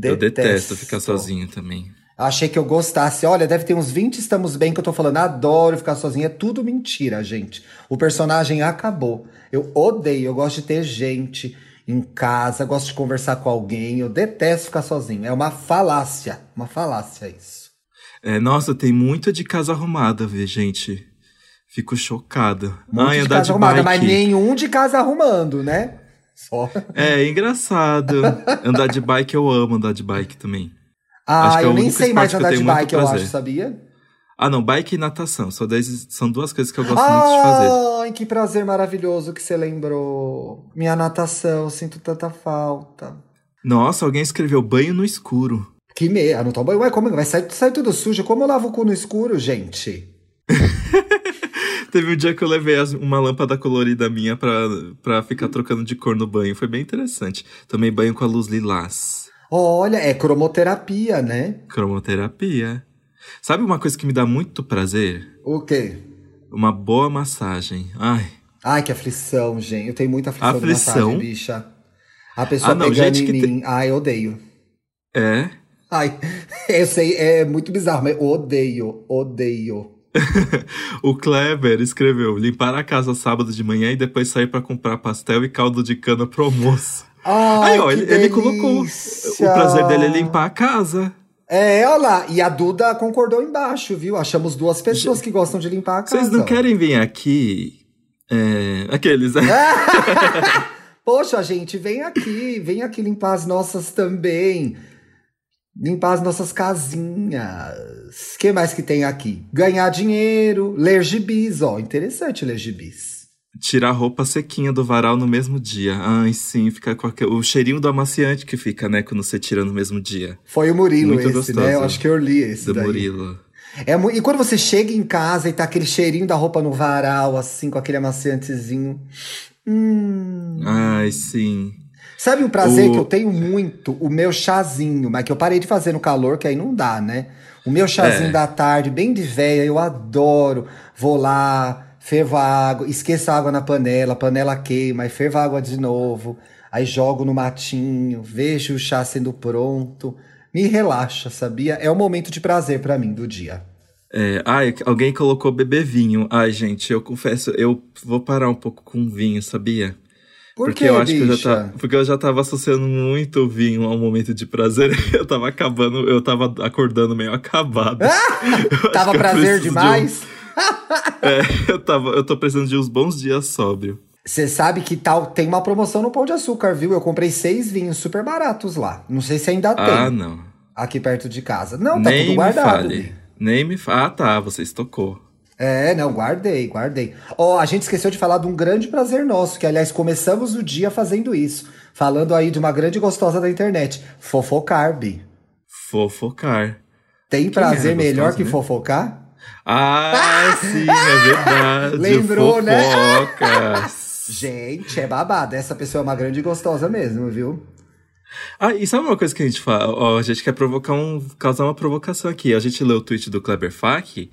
Eu detesto ficar sozinho também. Achei que eu gostasse. Olha, deve ter uns 20 estamos bem que eu tô falando. Adoro ficar sozinho. É tudo mentira, gente. O personagem acabou. Eu odeio. Eu gosto de ter gente em casa. Gosto de conversar com alguém. Eu detesto ficar sozinho. É uma falácia. Uma falácia isso. É, nossa, tem muito de casa arrumada, vê, gente. Fico chocada. Muito Ai, de andar casa de arrumada, bike. mas nenhum de casa arrumando, né? Só. É, engraçado. andar de bike, eu amo andar de bike também. Ah, é eu nem sei mais andar de bike, eu acho, sabia? Ah, não, bike e natação. Só dois, são duas coisas que eu gosto muito de fazer. Ai, que prazer maravilhoso que você lembrou. Minha natação, sinto tanta falta. Nossa, alguém escreveu banho no escuro. Que meia, não toma banho. Ué, como vai sair, sai tudo sujo? Como eu lavo o cu no escuro, gente? [laughs] Teve um dia que eu levei as- uma lâmpada colorida minha pra, pra ficar trocando de cor no banho. Foi bem interessante. Tomei banho com a luz lilás. Olha, é cromoterapia, né? Cromoterapia. Sabe uma coisa que me dá muito prazer? O quê? Uma boa massagem. Ai. Ai, que aflição, gente. Eu tenho muita aflição, Aflição? de massagem, bicha. A pessoa Ah, não, pegando em que mim. Ai, eu odeio. É? Ai, [laughs] eu sei, é muito bizarro, mas odeio, odeio. [laughs] o Kleber escreveu: limpar a casa sábado de manhã e depois sair pra comprar pastel e caldo de cana pro almoço. Ai, Aí, ó, ele, ele colocou. O prazer dele é limpar a casa. É, olha lá. E a Duda concordou embaixo, viu? Achamos duas pessoas que gostam de limpar a casa. Vocês não querem vir aqui? É, aqueles. [laughs] Poxa, gente, vem aqui, vem aqui limpar as nossas também. Limpar as nossas casinhas. O que mais que tem aqui? Ganhar dinheiro, ler gibis, ó. Interessante ler gibis. Tirar roupa sequinha do varal no mesmo dia. Ai, sim, fica com aquele, o cheirinho do amaciante que fica, né, quando você tira no mesmo dia. Foi o Murilo Muito esse, gostoso. né? Eu acho que eu li esse Do daí. Murilo. É, e quando você chega em casa e tá aquele cheirinho da roupa no varal, assim, com aquele amaciantezinho. Hum. Ai, sim. Sabe um prazer O- que eu tenho muito? O meu chazinho, mas que eu parei de fazer no calor, que aí não dá, né? O meu chazinho É. da tarde, bem de véia, eu adoro. Vou lá, fervo a água, esqueço a água na panela, a panela queima, aí fervo a água de novo, aí jogo no matinho, vejo o chá sendo pronto. Me relaxa, sabia? É o momento de prazer pra mim do dia. É, ai, alguém colocou beber vinho. Ai, gente, eu confesso, eu vou parar um pouco com vinho, sabia? Por porque quê, eu acho que eu já bicha? tá, porque eu já tava associando muito o vinho ao momento de prazer. [laughs] Eu tava acabando, eu tava acordando meio acabado. [laughs] Eu Tava que prazer preciso de um- demais? [laughs] É, eu tava, eu tô precisando de uns bons dias sóbrio. Você sabe que tal tem uma promoção no Pão de Açúcar, viu? Eu comprei seis vinhos super baratos lá. Não sei se ainda tem Ah, não. aqui perto de casa. Não, tá Nem tudo me guardado. fale. Bi. Nem me fale. Ah, tá, você estocou. É, não, guardei, guardei. Ó, a gente esqueceu de falar de um grande prazer nosso, que aliás começamos o dia fazendo isso. Falando aí de uma grande gostosa da internet, fofocar, Bi. Fofocar. Tem prazer é melhor que né? fofocar? Ah, sim, é [laughs] verdade. Lembrou, né? Fofocas. [laughs] Gente, é babado. Essa pessoa é uma grande gostosa mesmo, viu? Ah, e sabe uma coisa que a gente fala? Ó, a gente quer provocar um, causar uma provocação aqui. A gente leu o tweet do Kleber Fak.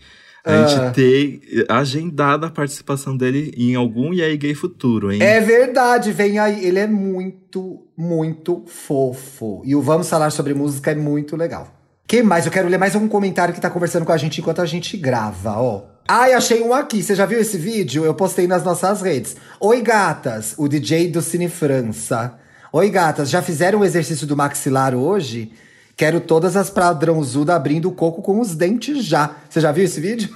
A Ah. gente tem agendada a participação dele em algum E aí Gay Futuro, hein? É verdade, vem aí. Ele é muito, muito fofo. E o Vamos Falar sobre Música é muito legal. Quem mais? Eu quero ler mais um comentário que tá conversando com a gente enquanto a gente grava, ó. Ai, achei um aqui. Você já viu esse vídeo? Eu postei nas nossas redes. Oi, gatas. O DJ do Cine França. Oi, gatas. Já fizeram o exercício do maxilar hoje? Quero todas as padrãozudas abrindo o coco com os dentes já. Você já viu esse vídeo?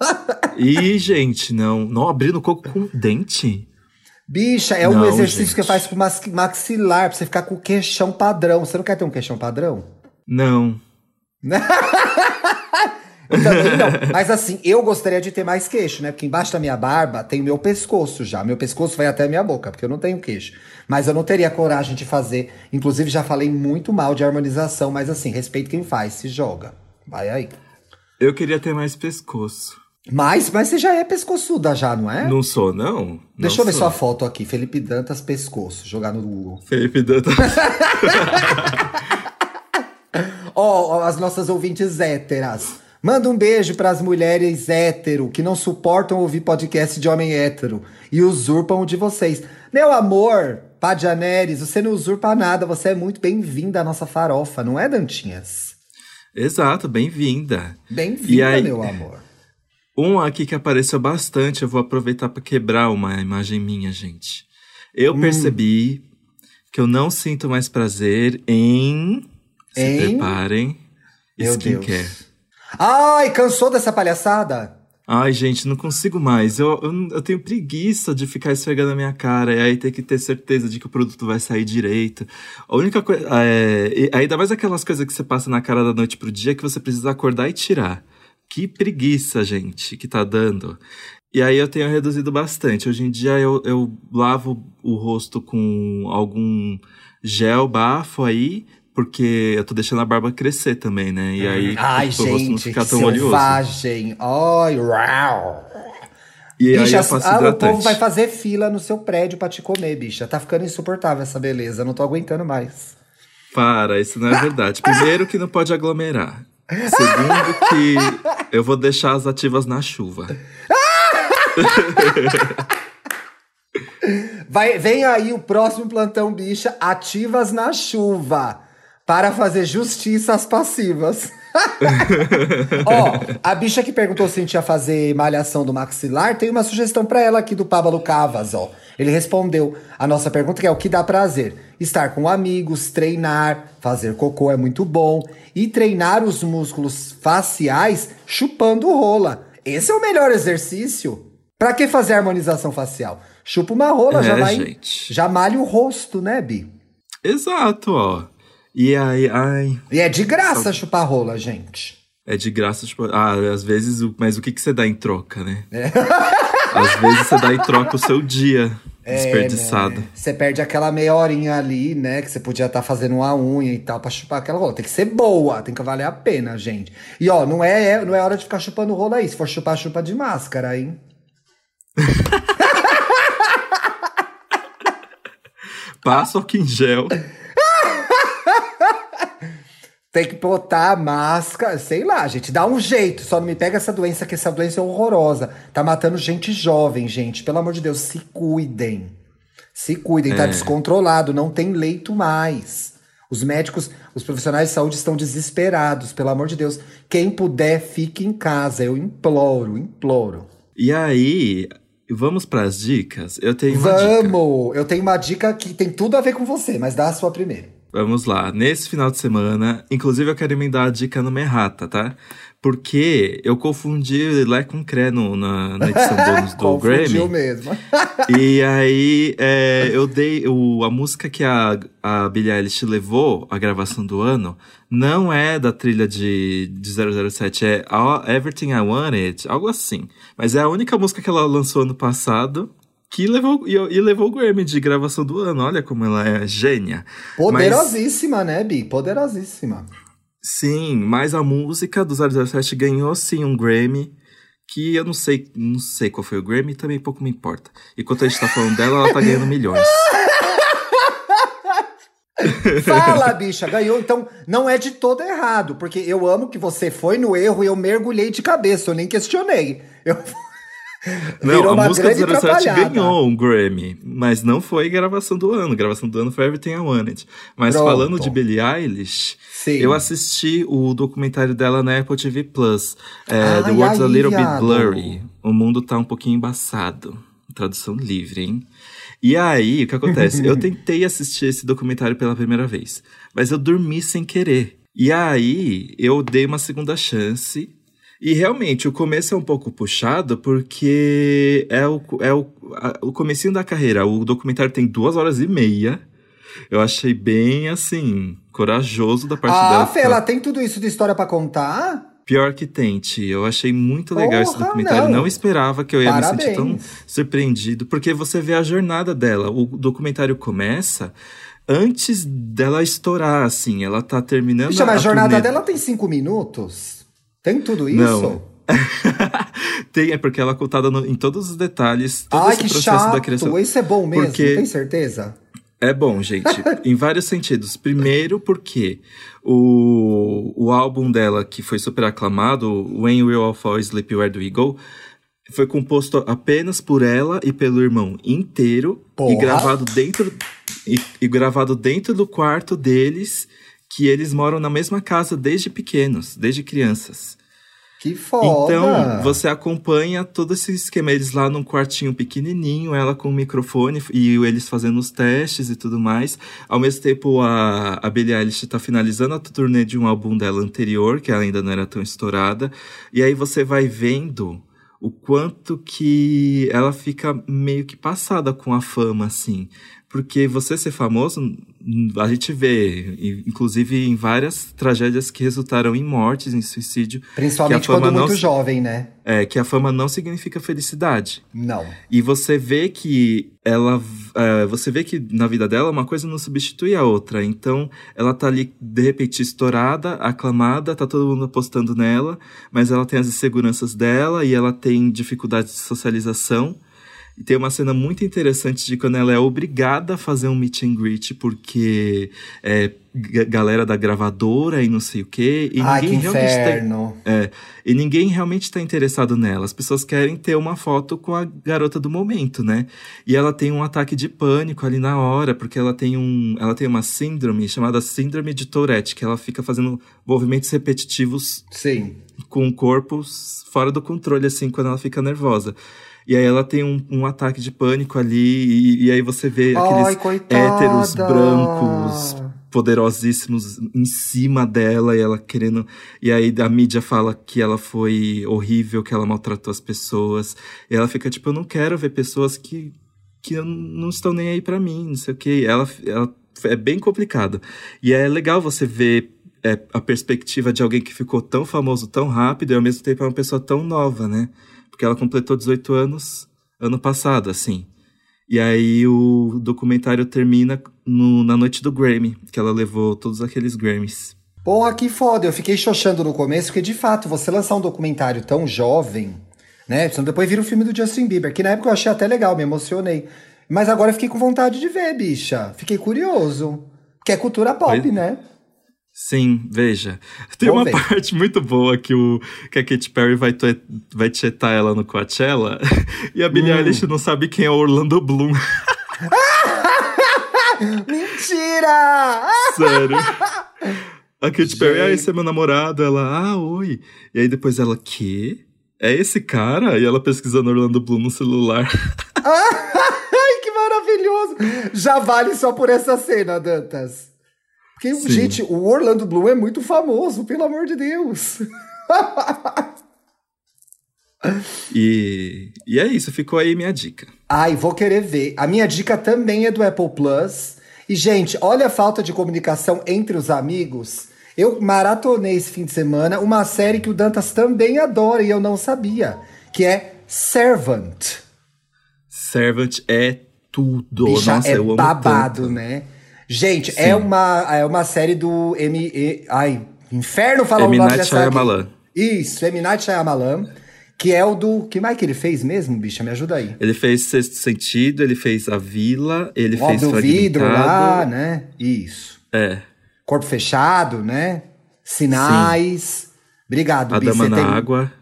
[laughs] Ih, gente, não. Não abrindo o coco com dente? Bicha, é um Não, exercício gente. que faz com maxilar, pra você ficar com o queixão padrão. Você não quer ter um queixão padrão? Não. [laughs] Eu também não. Mas assim, eu gostaria de ter mais queixo, né? Porque embaixo da minha barba tem o meu pescoço já. Meu pescoço vai até a minha boca, porque eu não tenho queixo. Mas eu não teria coragem de fazer. Inclusive, já falei muito mal de harmonização, mas assim, respeito quem faz, se joga. Vai aí. Eu queria ter mais pescoço. Mas, mas você já é pescoçuda já, não é? Não sou, não? Deixa Não eu ver sou. sua foto aqui. Felipe Dantas pescoço. Jogar no Google. Felipe Dantas. [laughs] Ó, ó, as nossas ouvintes héteras. Manda um beijo pras mulheres hétero que não suportam ouvir podcast de homem hétero e usurpam o de vocês. Meu amor, Padianeres, você não usurpa nada, você é muito bem-vinda à nossa farofa, não é, Dantinhas? Exato, bem-vinda. Bem-vinda, aí- meu amor. [laughs] Um aqui que apareceu bastante, eu vou aproveitar para quebrar uma imagem minha, gente. Eu Hum. percebi que eu não sinto mais prazer em. Se Em? preparem. Meu skincare. Deus. Ai, cansou dessa palhaçada? Ai, gente, não consigo mais. Eu, eu, eu tenho preguiça de ficar esfregando a minha cara e aí ter que ter certeza de que o produto vai sair direito. A única coisa. É, ainda mais aquelas coisas que você passa na cara da noite pro dia que você precisa acordar e tirar. Que preguiça, gente, que tá dando. E aí eu tenho reduzido bastante. Hoje em dia eu, eu lavo o rosto com algum gel bafo aí, porque eu tô deixando a barba crescer também, né? E aí Ai, pro rosto não gente, ficar tão oleoso. selvagem. Ai, uau. E bicha, aí eu ah, o povo vai fazer fila no seu prédio pra te comer, bicha. Tá ficando insuportável essa beleza. Não tô aguentando mais. Para, isso não é verdade. Primeiro que não pode aglomerar. Segundo que eu vou deixar as ativas na chuva. [laughs] Vai, vem aí o próximo plantão, bicha, ativas na chuva. Para fazer justiça às passivas. [laughs] Ó, a bicha que perguntou se a gente ia fazer malhação do maxilar, tem uma sugestão pra ela aqui do Pablo Cavas, ó. Ele respondeu a nossa pergunta, que é o que dá prazer. Estar com amigos, treinar, fazer cocô é muito bom. E treinar os músculos faciais chupando rola. Esse é o melhor exercício. Pra que fazer harmonização facial? Chupa uma rola, já É, vai. gente. Já malha o rosto, né, Bi? Exato, ó. E aí, ai, E é de graça chupar rola, gente. é de graça, tipo, ah, às vezes, mas o que, que você dá em troca, né? É. [laughs] Às vezes você dá em troca o seu dia desperdiçado. né? Você perde aquela meia horinha ali, né? Que você podia estar fazendo uma unha e tal pra chupar aquela rola. Tem que ser boa, tem que valer a pena, gente. E ó, não é, não é hora de ficar chupando rola aí. Se for chupar, chupa de máscara, hein? [laughs] Passa o em gel. Tem que botar a máscara, sei lá, gente. Dá um jeito. Só não me pega essa doença, que essa doença é horrorosa. Tá matando gente jovem, gente. Pelo amor de Deus, se cuidem. Se cuidem, tá É. descontrolado, não tem leito mais. Os médicos, os profissionais de saúde estão desesperados, pelo amor de Deus. Quem puder, fique em casa. Eu imploro, imploro. E aí, vamos pras dicas? Eu tenho uma dica. Vamos! Eu tenho uma dica que tem tudo a ver com você, mas dá a sua primeiro. Vamos lá. Nesse final de semana, inclusive eu quero emendar a dica no Merrata, tá? Porque eu confundi Lé com Cré no, na, na edição bônus do [laughs] Grammy. mesmo. [laughs] E aí, é, eu dei. O, a música que a, a Billie Eilish levou, a gravação do ano, não é da trilha de, de 007, é Everything I Wanted, algo assim. Mas é a única música que ela lançou ano passado que levou, e, e levou o Grammy de gravação do ano. Olha como ela é gênia. Mas- Poderosíssima, né, Bi? Poderosíssima. Sim, mas a música do 007 ganhou sim um Grammy, que eu não sei, não sei qual foi o Grammy, também pouco me importa. Enquanto a gente tá falando dela, ela tá ganhando milhões. [laughs] Fala, bicha, ganhou. Então, não é de todo errado, porque eu amo que você foi no erro e eu mergulhei de cabeça, eu nem questionei. Eu... Não, Virou a música do grande 07 atrapalhada. ganhou um Grammy, mas não foi gravação do ano. Gravação do ano foi Everything I Wanted. Mas Pronto. falando de Billie Eilish, Sim. eu assisti o documentário dela na Apple TV Plus. É, Ai, The World's a aí, Little Bit. Blurry. O mundo tá um pouquinho embaçado. Tradução livre, hein? E aí, o que acontece? eu [laughs] tentei assistir esse documentário pela primeira vez, mas eu dormi sem querer. E aí, eu dei uma segunda chance. E realmente, o começo é um pouco puxado, porque é o, é o, a- o comecinho da carreira. O documentário tem duas horas e meia. Eu achei bem, assim, corajoso da parte Ah, dela. Fê, ela tem tudo isso de história pra contar? Pior que tente. Eu achei muito legal esse Porra, documentário. não. Não. esperava que eu ia me sentir tão Parabéns. surpreendido, porque você vê a jornada dela. O documentário começa antes dela estourar, assim. Ela tá terminando Bicha, mas a a jornada dela tem cinco minutos? Tem tudo isso? Não. [laughs] tem, é porque ela é contada no- em todos os detalhes, todo Ai, esse que processo da chato. criação. Isso é bom mesmo, Porque- tem certeza? É bom, gente, [laughs] em vários sentidos. Primeiro, porque o, o álbum dela, que foi super aclamado, When We All Fall Asleep, Where Do We Go, foi composto apenas por ela e pelo irmão inteiro Porra. e gravado dentro e, e gravado dentro do quarto deles, que eles moram na mesma casa desde pequenos, desde crianças. Que foda. Então, você acompanha todo esse esquema. Eles lá num quartinho pequenininho, ela com o microfone e eles fazendo os testes e tudo mais. Ao mesmo tempo, a, a Billie Eilish tá finalizando a turnê de um álbum dela anterior, que ela ainda não era tão estourada. E aí você vai vendo o quanto que ela fica meio que passada com a fama, assim. Porque você ser famoso a gente vê, inclusive em várias tragédias que resultaram em mortes, em suicídio. Principalmente quando muito não, jovem, né? É, que a fama não significa felicidade. Não. E você vê que ela. É, você vê que na vida dela uma coisa não substitui a outra. Então, ela tá ali, de repente, estourada, aclamada, tá todo mundo apostando nela, mas ela tem as inseguranças dela e ela tem dificuldades de socialização. E tem uma cena muito interessante de quando ela é obrigada a fazer um meet and greet, porque é galera da gravadora e não sei o quê. E Ai, ninguém que tá inferno. Tá, é, e ninguém realmente está interessado nela. As pessoas querem ter uma foto com a garota do momento, né? E ela tem um ataque de pânico ali na hora, porque ela tem um. Ela tem uma síndrome chamada síndrome de Tourette, que ela fica fazendo movimentos repetitivos Sim. com o corpo fora do controle, assim, quando ela fica nervosa. E aí ela tem um, um ataque de pânico ali, e, e aí você vê Ai, aqueles héteros brancos poderosíssimos em cima dela e ela querendo. E aí a mídia fala que ela foi horrível, que ela maltratou as pessoas. E ela fica tipo, eu não quero ver pessoas que, que não estão nem aí para mim, não sei o que. Ela, ela é bem complicado. E é legal você ver é, a perspectiva de alguém que ficou tão famoso tão rápido e ao mesmo tempo é uma pessoa tão nova, né? Porque ela completou 18 anos ano passado, assim. E aí o documentário termina no, na noite do Grammy, que ela levou todos aqueles Grammys. Porra, que foda. Eu fiquei xoxando no começo, porque de fato, você lançar um documentário tão jovem, né? Depois vira o filme do Justin Bieber, que na época eu achei até legal, me emocionei. Mas agora eu fiquei com vontade de ver, bicha. Fiquei curioso. Que é cultura pop, pois... né? Sim, veja. [laughs] Tem uma ver. parte muito boa que, o, que a Katy Perry vai, vai tietar ela no Coachella [laughs] e a Billie hum. Eilish não sabe quem é o Orlando Bloom. [laughs] Mentira! Sério. A Katy Perry, ah, esse é meu namorado. Ela, ah, oi. E aí depois ela, que? É esse cara? E ela pesquisando Orlando Bloom no celular. Ai, que maravilhoso! Já vale só por essa cena, Dantas. Porque, Sim. gente, o Orlando Bloom é muito famoso, pelo amor de Deus. [laughs] e, e é isso, ficou aí minha dica. Ai, vou querer ver. A minha dica também é do Apple Plus. E, gente, olha a falta de comunicação entre os amigos. Eu maratonei esse fim de semana uma série que o Dantas também adora e eu não sabia, que é Servant. Servant é tudo. Bicha, Nossa, é eu amo babado, tanto. né? Gente, é uma, é uma série do M. E, ai, Inferno falar o nome dessa Shyamalan. Isso, M. Night Shyamalan. Que é o do. Que mais que ele fez mesmo, bicha? Me ajuda aí. Ele fez Sexto Sentido, ele fez A Vila, ele o fez do vidro lá, né? Isso. É. Corpo Fechado, né? Sinais. Sim. Obrigado, A Dama na Água.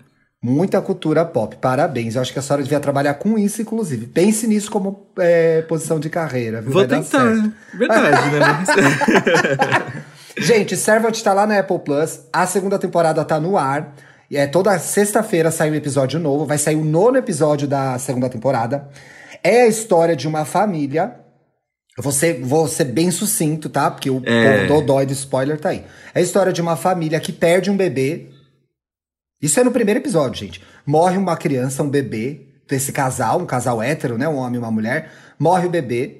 Muita cultura pop, parabéns. Eu acho que a senhora devia trabalhar com isso, inclusive. Pense nisso como é, posição de carreira. Viu? Vou tentar. Verdade, né? [laughs] Gente, Servant tá lá na Apple Plus. A segunda temporada tá no ar. E é toda sexta-feira sai um episódio novo. Vai sair o nono episódio da segunda temporada. É a história de uma família. Eu vou ser, bem sucinto, tá? Porque o é... povo dói do spoiler tá aí. É a história de uma família que perde um bebê isso é no primeiro episódio, gente. Morre uma criança, um bebê, desse casal, um casal hétero, né? Um homem e uma mulher. Morre o bebê.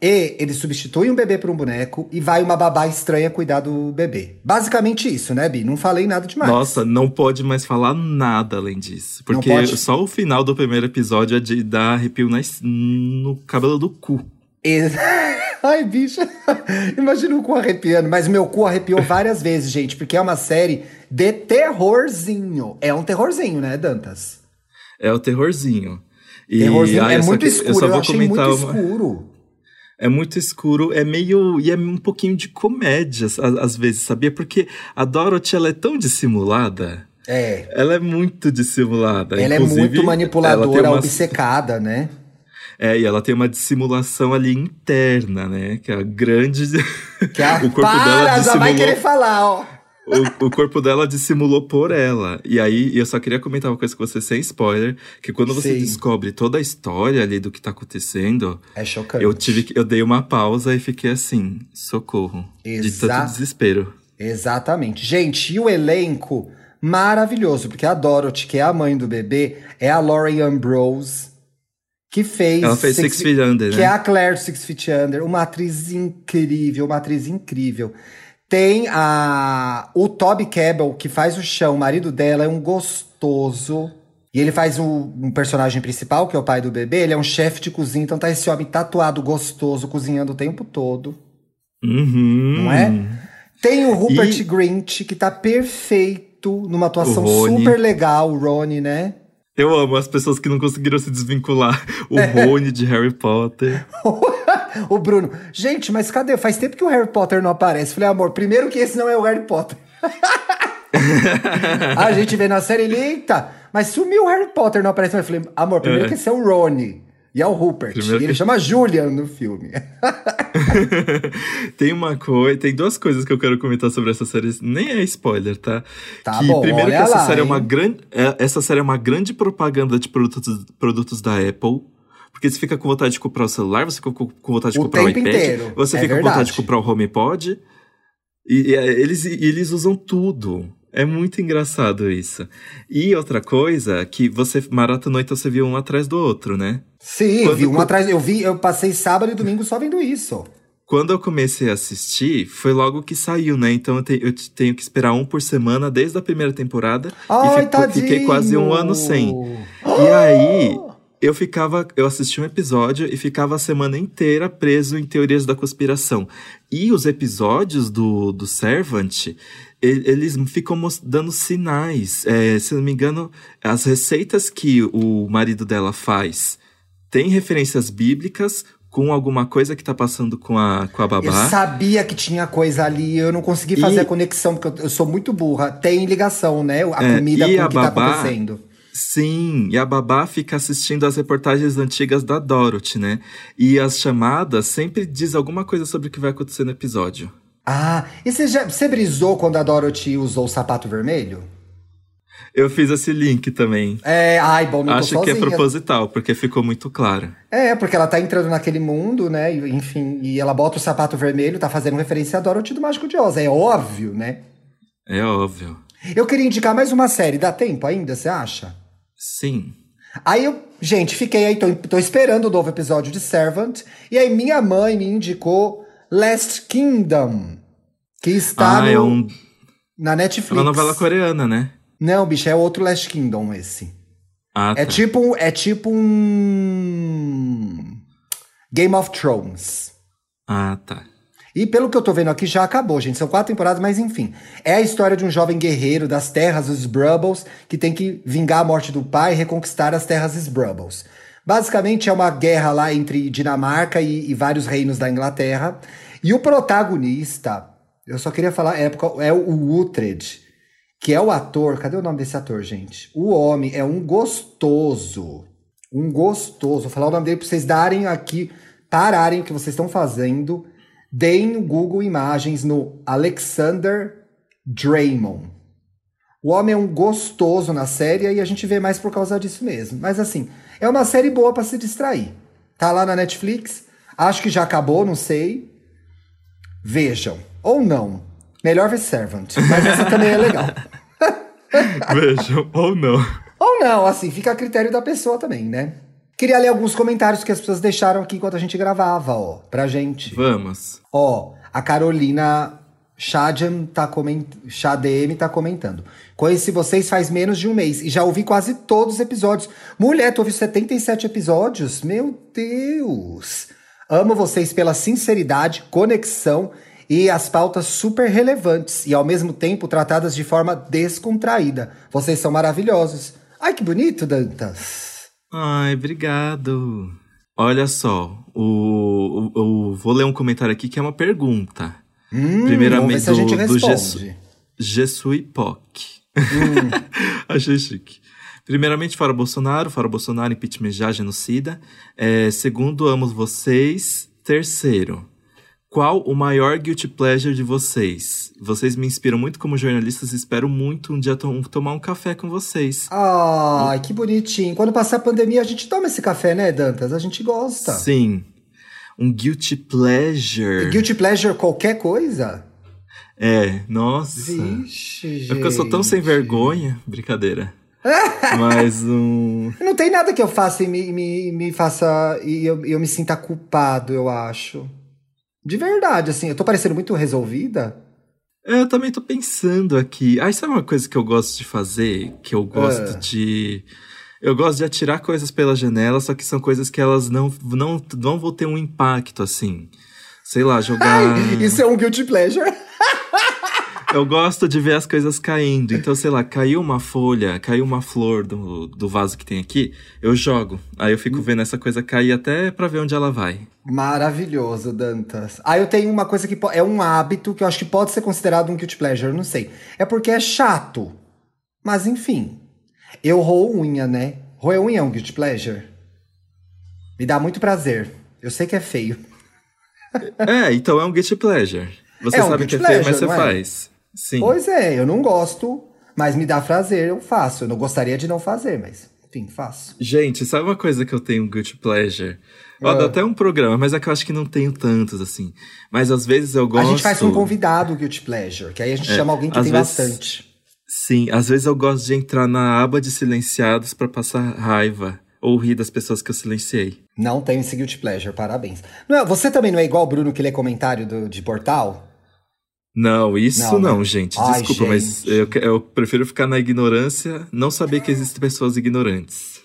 E ele substitui um bebê por um boneco e vai uma babá estranha cuidar do bebê. Basicamente isso, né, Bi? Não falei nada demais. Nossa, não pode mais falar nada além disso. Porque só o final do primeiro episódio é de dar arrepio no cabelo do cu. [laughs] Ai, bicha. [laughs] Imagina o cu arrepiando. Mas meu cu arrepiou várias vezes, gente, porque é uma série de terrorzinho. É um terrorzinho, né, Dantas? É o terrorzinho. E, terrorzinho é muito que, escuro, eu, só vou eu achei muito uma... escuro. É muito escuro, é meio. E é um pouquinho de comédia, às, às vezes, sabia? Porque a Dorothy, ela é tão dissimulada. É. Ela é muito dissimulada. Ela Inclusive, é muito manipuladora, uma... obcecada, né? É, e ela tem uma dissimulação ali interna, né? Que é a grande. [laughs] Que a... [laughs] o corpo Para, dela dissimulou... já vai querer falar, ó. O, o, corpo dela dissimulou por ela. E aí, eu só queria comentar uma coisa com você sem spoiler: que quando você Sim. descobre toda a história ali do que tá acontecendo. É chocante. Eu tive eu dei uma pausa e fiquei assim, socorro. Exa de tanto desespero. Exatamente. Gente, e o elenco maravilhoso, porque a Dorothy, que é a mãe do bebê, é a Lauren Ambrose que fez. Ela fez Six, Feet Under, Que né? é a Claire do Six Feet Under. Uma atriz incrível, uma atriz incrível. Tem a o Toby Cabell, que faz o chão, o marido dela é um gostoso. E ele faz o, um personagem principal, que é o pai do bebê. Ele é um chefe de cozinha, então tá esse homem tatuado, gostoso, cozinhando o tempo todo. Uhum. Não é? Tem o Rupert E- Grint, que tá perfeito, numa atuação super legal, o Rony, né? Eu amo as pessoas que não conseguiram se desvincular. O É. Rony de Harry Potter. [laughs] o Bruno, gente, mas cadê? Faz tempo que o Harry Potter não aparece. Falei, amor, primeiro que esse não é o Harry Potter. [laughs] a gente vê na série, ele, eita, mas sumiu o Harry Potter, não aparece. Eu falei, amor, primeiro É. que esse é o Rony. E é o Rupert. Primeiro e ele que- chama Julian no filme. [laughs] [laughs] tem uma coisa, tem duas coisas que eu quero comentar sobre essa série, nem é spoiler, tá? Tá que bom, primeiro que essa lá, série é hein? uma grande, é- essa série é uma grande propaganda de produtos, produtos da Apple. Porque você fica com vontade de comprar o celular, você fica com vontade de O comprar o iPad, inteiro, você é fica com vontade verdade. de comprar o HomePod. E, e, é, eles, e eles usam tudo. É muito engraçado isso. E outra coisa, que você maratonou, então você viu um atrás do outro, né? Sim, Quando- vi um atrás. Eu vi, eu passei sábado e domingo só vendo isso. Quando eu comecei a assistir, foi logo que saiu, né? Então eu, te- eu te- tenho que esperar um por semana desde a primeira temporada. Ai, e fico- fiquei quase um ano sem. E aí, eu ficava. Eu assisti um episódio e ficava a semana inteira preso em teorias da conspiração. E os episódios do, do Servant. Eles ficam dando sinais. É, se não me engano, as receitas que o marido dela faz tem referências bíblicas com alguma coisa que tá passando com a, com a Eu babá. sabia que tinha coisa ali, eu não consegui fazer E- a conexão, porque eu, eu sou muito burra. Tem ligação, né? A É, comida com a o que tá babá- acontecendo. Sim, e a babá fica assistindo as reportagens antigas da Dorothy, né? E as chamadas sempre diz alguma coisa sobre o que vai acontecer no episódio. Ah, e você, já, você brisou quando a Dorothy usou o sapato vermelho? Eu fiz esse link também. É, ai, bom, não Acho tô que é proposital, porque ficou muito claro. É, porque ela tá entrando naquele mundo, né? Enfim, e ela bota o sapato vermelho, tá fazendo referência a Dorothy do Mágico de Oz. É óbvio, né? É óbvio. Eu queria indicar mais uma série. Dá tempo ainda, você acha? Sim. Aí eu, gente, fiquei aí, tô, tô esperando o novo episódio de Servant. E aí minha mãe me indicou Last Kingdom, que está ah, no- é, um, na é Netflix. uma novela coreana, né? Não, bicho, é outro Last Kingdom esse. Ah, É tá. tipo, é tipo um Game of Thrones. Ah, tá. E pelo que eu tô vendo aqui, já acabou, gente. São quatro temporadas, mas enfim. É a história de um jovem guerreiro das terras dos Brubbles que tem que vingar a morte do pai e reconquistar as terras dos Brubbles. Basicamente é uma guerra lá entre Dinamarca e, e vários reinos da Inglaterra. E o protagonista, eu só queria falar época, é o Uhtred, que é o ator. Cadê o nome desse ator, gente? O homem é um gostoso. Um gostoso. Vou falar o nome dele pra vocês darem aqui, pararem o que vocês estão fazendo. Deem o Google Imagens no Alexander Draymond. O homem é um gostoso na série e a gente vê mais por causa disso mesmo. Mas assim, é uma série boa pra se distrair. Tá lá na Netflix. Acho que já acabou, não sei. Vejam. Ou não. Melhor ver Servant. Mas essa também é legal. [laughs] Vejam, ou não. Ou não, assim, fica a critério da pessoa também, né? Queria ler alguns comentários que as pessoas deixaram aqui enquanto a gente gravava, ó, pra gente. Vamos. Ó, a Carolina Shadem tá comentando. Shadem tá comentando. Conheci vocês faz menos de um mês e já ouvi quase todos os episódios. Mulher, tu ouviu 77 episódios? Meu Deus! Amo vocês pela sinceridade, conexão e as pautas super relevantes e ao mesmo tempo tratadas de forma descontraída. Vocês são maravilhosos. Ai, que bonito, Dantas. Ai, obrigado. Olha só, o, o, o- vou ler um comentário aqui que é uma pergunta. Hum, Primeiramente, se a do, do. Jesui Poc. Hum. [laughs] Achei chique. Primeiramente, fora Bolsonaro, fora Bolsonaro, impeachment já, genocida. É, segundo, amo vocês. Terceiro, qual o maior guilty pleasure de vocês? Vocês me inspiram muito como jornalistas e espero muito um dia to- tomar um café com vocês. Ai, que bonitinho. Quando passar a pandemia, a gente toma esse café, né, Dantas? A gente gosta. Sim. Um guilty pleasure. Guilty pleasure qualquer coisa? É, nossa. Vixe, gente. É porque eu sou tão sem vergonha. Brincadeira. [laughs] Mas um. Não tem nada que eu faça e me, me, me faça. e eu, eu me sinta culpado, eu acho. De verdade, assim, eu tô parecendo muito resolvida. É, eu também tô pensando aqui. Ah, sabe uma coisa que eu gosto de fazer? Que eu gosto Ah. de. Eu gosto de atirar coisas pela janela, só que são coisas que elas não, não, não vão ter um impacto, assim. Sei lá, jogar. Ai, isso é um guilty pleasure. Eu gosto de ver as coisas caindo. Então, sei lá, caiu uma folha, caiu uma flor do, do vaso que tem aqui, eu jogo. Aí eu fico vendo essa coisa cair até pra ver onde ela vai. Maravilhoso, Dantas. Ah, eu tenho uma coisa que é um hábito que eu acho que pode ser considerado um guilty pleasure, não sei. É porque é chato. Mas enfim. Eu roo unha, né? Roer unha é um guilty pleasure. Me dá muito prazer. Eu sei que é feio. É, então é um guilty pleasure. Você É um sabe que é feio, mas você é? faz. Sim. Pois é, eu não gosto, mas me dá prazer, eu faço. Eu não gostaria de não fazer, mas enfim, faço. Gente, sabe uma coisa que eu tenho um guilty pleasure? Ó, Ah. dá até um programa, mas é que eu acho que não tenho tantos, assim. Mas às vezes eu gosto. A gente faz com um convidado guilty pleasure, que aí a gente chama alguém que às tem vezes- bastante. Sim, às vezes eu gosto de entrar na aba de silenciados pra passar raiva. Ou rir das pessoas que eu silenciei. Não tenho esse guilty pleasure, parabéns. Não é- você também não é igual o Bruno que lê comentário do- de portal? Não, isso Não, não, né? gente. Ai, Desculpa, mas gente. eu, que- eu prefiro ficar na ignorância, não saber que existem pessoas ignorantes.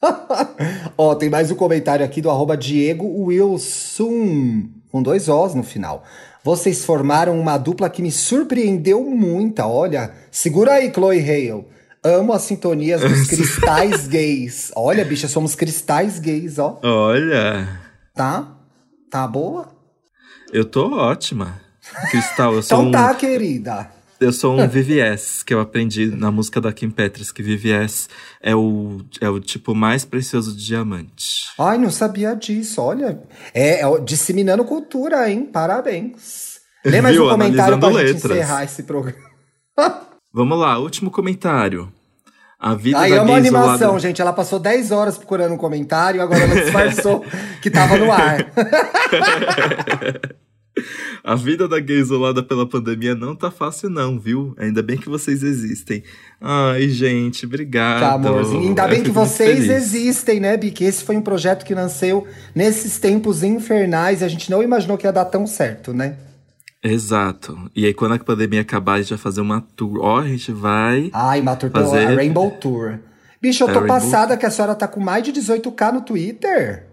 [laughs] Ó, tem mais um comentário aqui do arroba Diego Wilson, com dois Os no final. Vocês formaram uma dupla que me surpreendeu muito. Olha, segura aí, Chloe Hale. Amo as sintonias dos [laughs] cristais gays. Olha, bicha, somos cristais gays, ó. Olha, Tá? Tá boa? eu tô ótima. Cristal, eu sou Então um. tá, querida. Eu sou um VVS, que eu aprendi na música da Kim Petras, que VVS é o, é o tipo mais precioso de diamante. Ai, não sabia disso, olha. É, é disseminando cultura, hein? Parabéns. Lê mais Viu? um comentário pra Analisando gente letras. encerrar esse programa. [laughs] Vamos lá, último comentário. A vida Ai, da amo a gay animação, isolada... gente. Ela passou 10 horas procurando um comentário, agora ela disfarçou [laughs] que tava no ar. [laughs] A vida da gay isolada pela pandemia não tá fácil não, viu? Ainda bem que vocês existem. Ai, gente, obrigado. Tá, amorzinho. Ainda Eu bem que vocês feliz. existem, né, Bi? Que esse foi um projeto que nasceu nesses tempos infernais e a gente não imaginou que ia dar tão certo, né? Exato. E aí, quando a pandemia acabar, a gente vai fazer uma tour. Ó, a gente vai... Ai, Matur, Fazer- a Rainbow Tour. Bicho, eu É, tô Rainbow- passada que a senhora tá com mais de 18k no Twitter.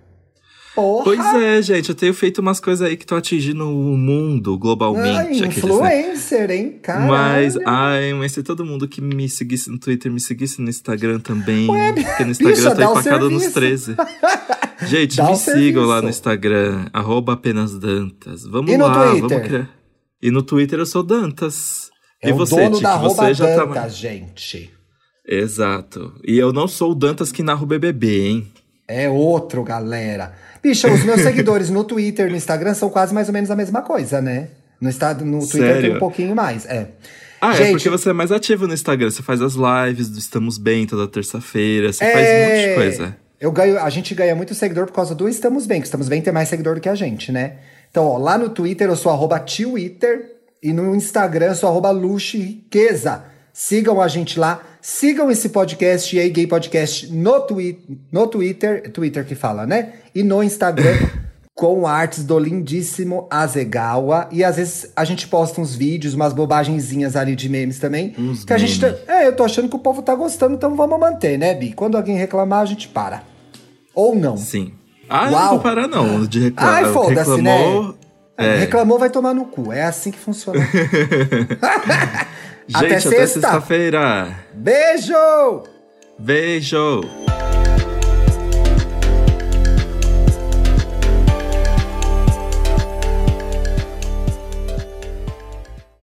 Porra! Pois é, gente, eu tenho feito umas coisas aí que estão atingindo o mundo globalmente. Ai, aqueles, né? influencer, hein, cara? Mas, ai, mas se todo mundo que me seguisse no Twitter me seguisse no Instagram também. Ué, porque no Instagram bicha, eu tô empacado nos serviço. 13. [laughs] Gente, Dá me sigam lá no Instagram, arroba apenas Dantas. Vamos E lá, Twitter? vamos criar. E no Twitter eu sou Dantas. É e você, dono Tiki, da você já tá. Dantas, gente. Exato. E eu não sou o Dantas que narra o BBB, hein? É outro, galera. Bicho, os meus seguidores no Twitter e no Instagram são quase mais ou menos a mesma coisa, né? No, Insta- no Twitter tem Sério? um pouquinho mais, é. Ah, é Gente, porque você é mais ativo no Instagram. Você faz as lives do Estamos Bem toda terça-feira. Você é, faz um monte de coisa. Eu ganho, a gente ganha muito seguidor por causa do Estamos Bem, que Estamos Bem tem mais seguidor do que a gente, né? Então, ó, lá no Twitter eu sou arroba Twitter e no Instagram eu sou arroba. Sigam a gente lá, sigam esse podcast e aí Gay Podcast no, twi no Twitter, Twitter que fala, né? E no Instagram [laughs] com artes do lindíssimo Azegawa. E às vezes a gente posta uns vídeos, umas bobagenzinhas ali de memes também. Uns que a gente tá- É, eu tô achando que o povo tá gostando, então vamos manter, né, Bi? Quando alguém reclamar, a gente para. Ou não. Sim. Ah, Uau. não vou parar, não. De reclamar. Ai, foda-se, né? É. Reclamou, vai tomar no cu. É assim que funciona. [laughs] [laughs] Gente, Até até sexta. sexta-feira. Beijo! Beijo!